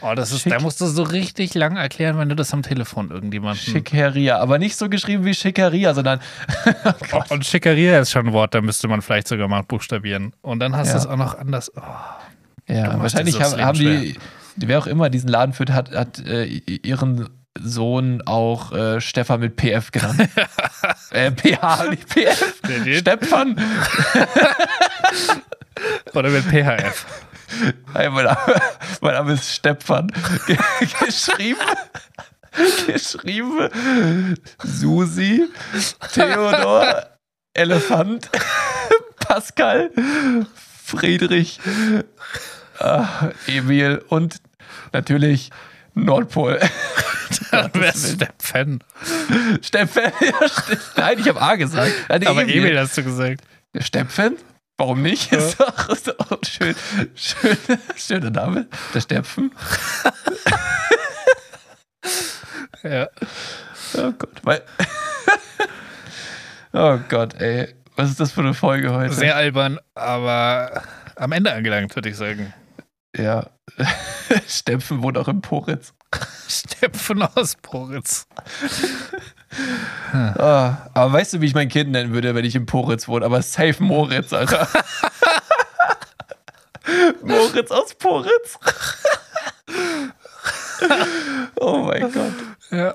Oh, das ist, Schick. da musst du so richtig lang erklären, wenn du das am Telefon irgendjemandem. Schickeria. Aber nicht so geschrieben wie Schickeria, sondern. oh und Schickeria ist schon ein Wort, da müsste man vielleicht sogar mal buchstabieren. Und dann hast Ja. du es auch noch anders. Oh. Ja, wahrscheinlich haben, haben die, wer auch immer diesen Laden führt, hat, hat äh, ihren Sohn auch äh, Stefan mit PF genannt. äh, PH, nicht PF. Stefan. Oder mit PHF. Hey, mein, Name, mein Name ist Stefan. Ge geschrieben. Geschrieben. Susi. Theodor. Elefant. Pascal. Friedrich. äh, Emil und natürlich Nordpol. Dann wärst du der Fan. Stefan. Ja, Ste- Nein, ich habe A gesagt. Nein, Aber Emil hast du gesagt. Stepfen? Warum nicht? Ja. Ist, doch, ist doch ein schön, schön, schöner Name. Der Stepfen. Ja. Oh Gott. Weil, oh Gott, ey. Was ist das für eine Folge heute? Sehr albern, aber am Ende angelangt, würde ich sagen. Ja. Stepfen wohnt auch in Poritz. Stepfen aus Poritz. Ah, aber weißt du, wie ich mein Kind nennen würde, wenn ich in Poritz wohne? Aber safe Moritz, Alter. Moritz aus Poritz. oh mein Gott. Ja.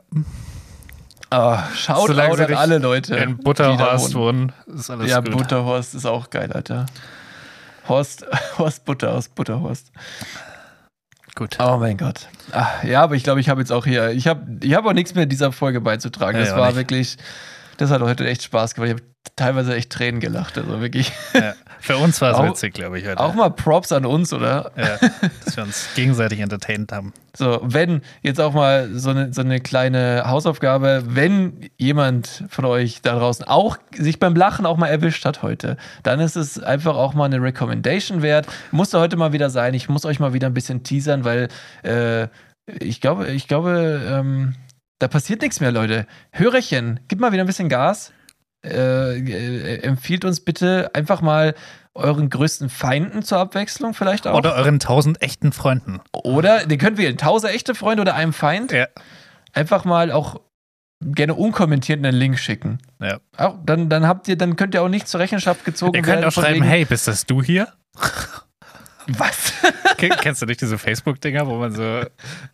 Ah, Shoutout Solange an alle Leute. In Butterhorst wohnen. ist alles Ja, gut. Butterhorst ist auch geil, Alter. Horst, Horst Butter aus Butterhorst. Gut. Oh mein Gott. Ah, ja, aber ich glaube, ich habe jetzt auch hier, ich habe ich hab auch nichts mehr dieser Folge beizutragen. Ja, das war nicht. wirklich, das hat heute echt Spaß gemacht. Ich habe teilweise echt Tränen gelacht. Also wirklich. Ja. Für uns war es witzig, glaube ich, heute. Auch mal Props an uns, oder? ja, dass wir uns gegenseitig entertained haben. So, wenn jetzt auch mal so eine, so eine kleine Hausaufgabe, wenn jemand von euch da draußen auch sich beim Lachen auch mal erwischt hat heute, dann ist es einfach auch mal eine Recommendation wert. Musste heute mal wieder sein. Ich muss euch mal wieder ein bisschen teasern, weil äh, ich glaube, ich glaube, ähm, da passiert nichts mehr, Leute. Hörerchen, gib mal wieder ein bisschen Gas. Äh, äh, empfiehlt uns bitte einfach mal euren größten Feinden zur Abwechslung vielleicht auch. Oder euren tausend echten Freunden. Oder, den könnt wählen, tausend echte Freunde oder einem Feind. Ja. Einfach mal auch gerne unkommentiert einen Link schicken. Ja. Auch, dann, dann habt ihr, dann könnt ihr auch nicht zur Rechenschaft gezogen Ihr könnt werden. auch schreiben, wegen- hey, bist das du hier? Was? Ken- Kennst du nicht diese Facebook-Dinger, wo man so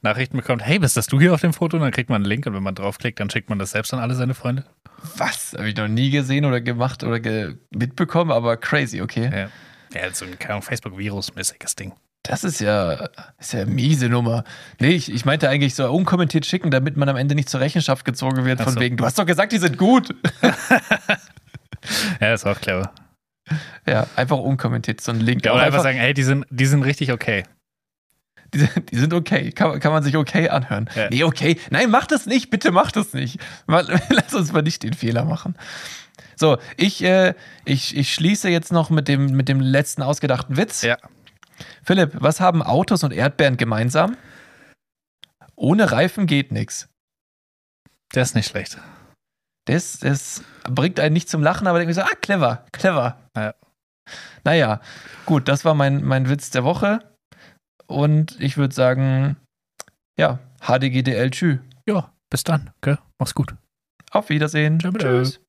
Nachrichten bekommt, hey, bist das du hier auf dem Foto? Und dann kriegt man einen Link und wenn man draufklickt, dann schickt man das selbst an alle seine Freunde. Was? Habe ich noch nie gesehen oder gemacht oder ge mitbekommen, aber crazy, okay. Ja. Ja, so ein Facebook-Virus-mäßiges Ding. Das ist ja, ist ja eine miese Nummer. Nee, ich, ich meinte eigentlich so unkommentiert schicken, damit man am Ende nicht zur Rechenschaft gezogen wird, Ach von so. wegen, du hast doch gesagt, die sind gut. Ja, ist auch clever. Ja, einfach unkommentiert, so ein Link. Ja, oder einfach sagen, hey, die sind, die sind richtig okay. Die, sind- die sind okay. Kann, kann man sich okay anhören. Ja. Nee, okay. Nein, mach das nicht. Bitte mach das nicht. Lass uns mal nicht den Fehler machen. So, ich, äh, ich, ich schließe jetzt noch mit dem, mit dem letzten ausgedachten Witz. Ja. Philipp, was haben Autos und Erdbeeren gemeinsam? Ohne Reifen geht nichts. Der ist nicht schlecht. Das, das bringt einen nicht zum Lachen, aber denke ich so, ah, clever, clever. Ja. Naja, gut, das war mein, mein Witz der Woche. Und ich würde sagen, ja, HDGDL, tschü. Ja, bis dann. Okay, mach's gut. Auf Wiedersehen. Tschüss.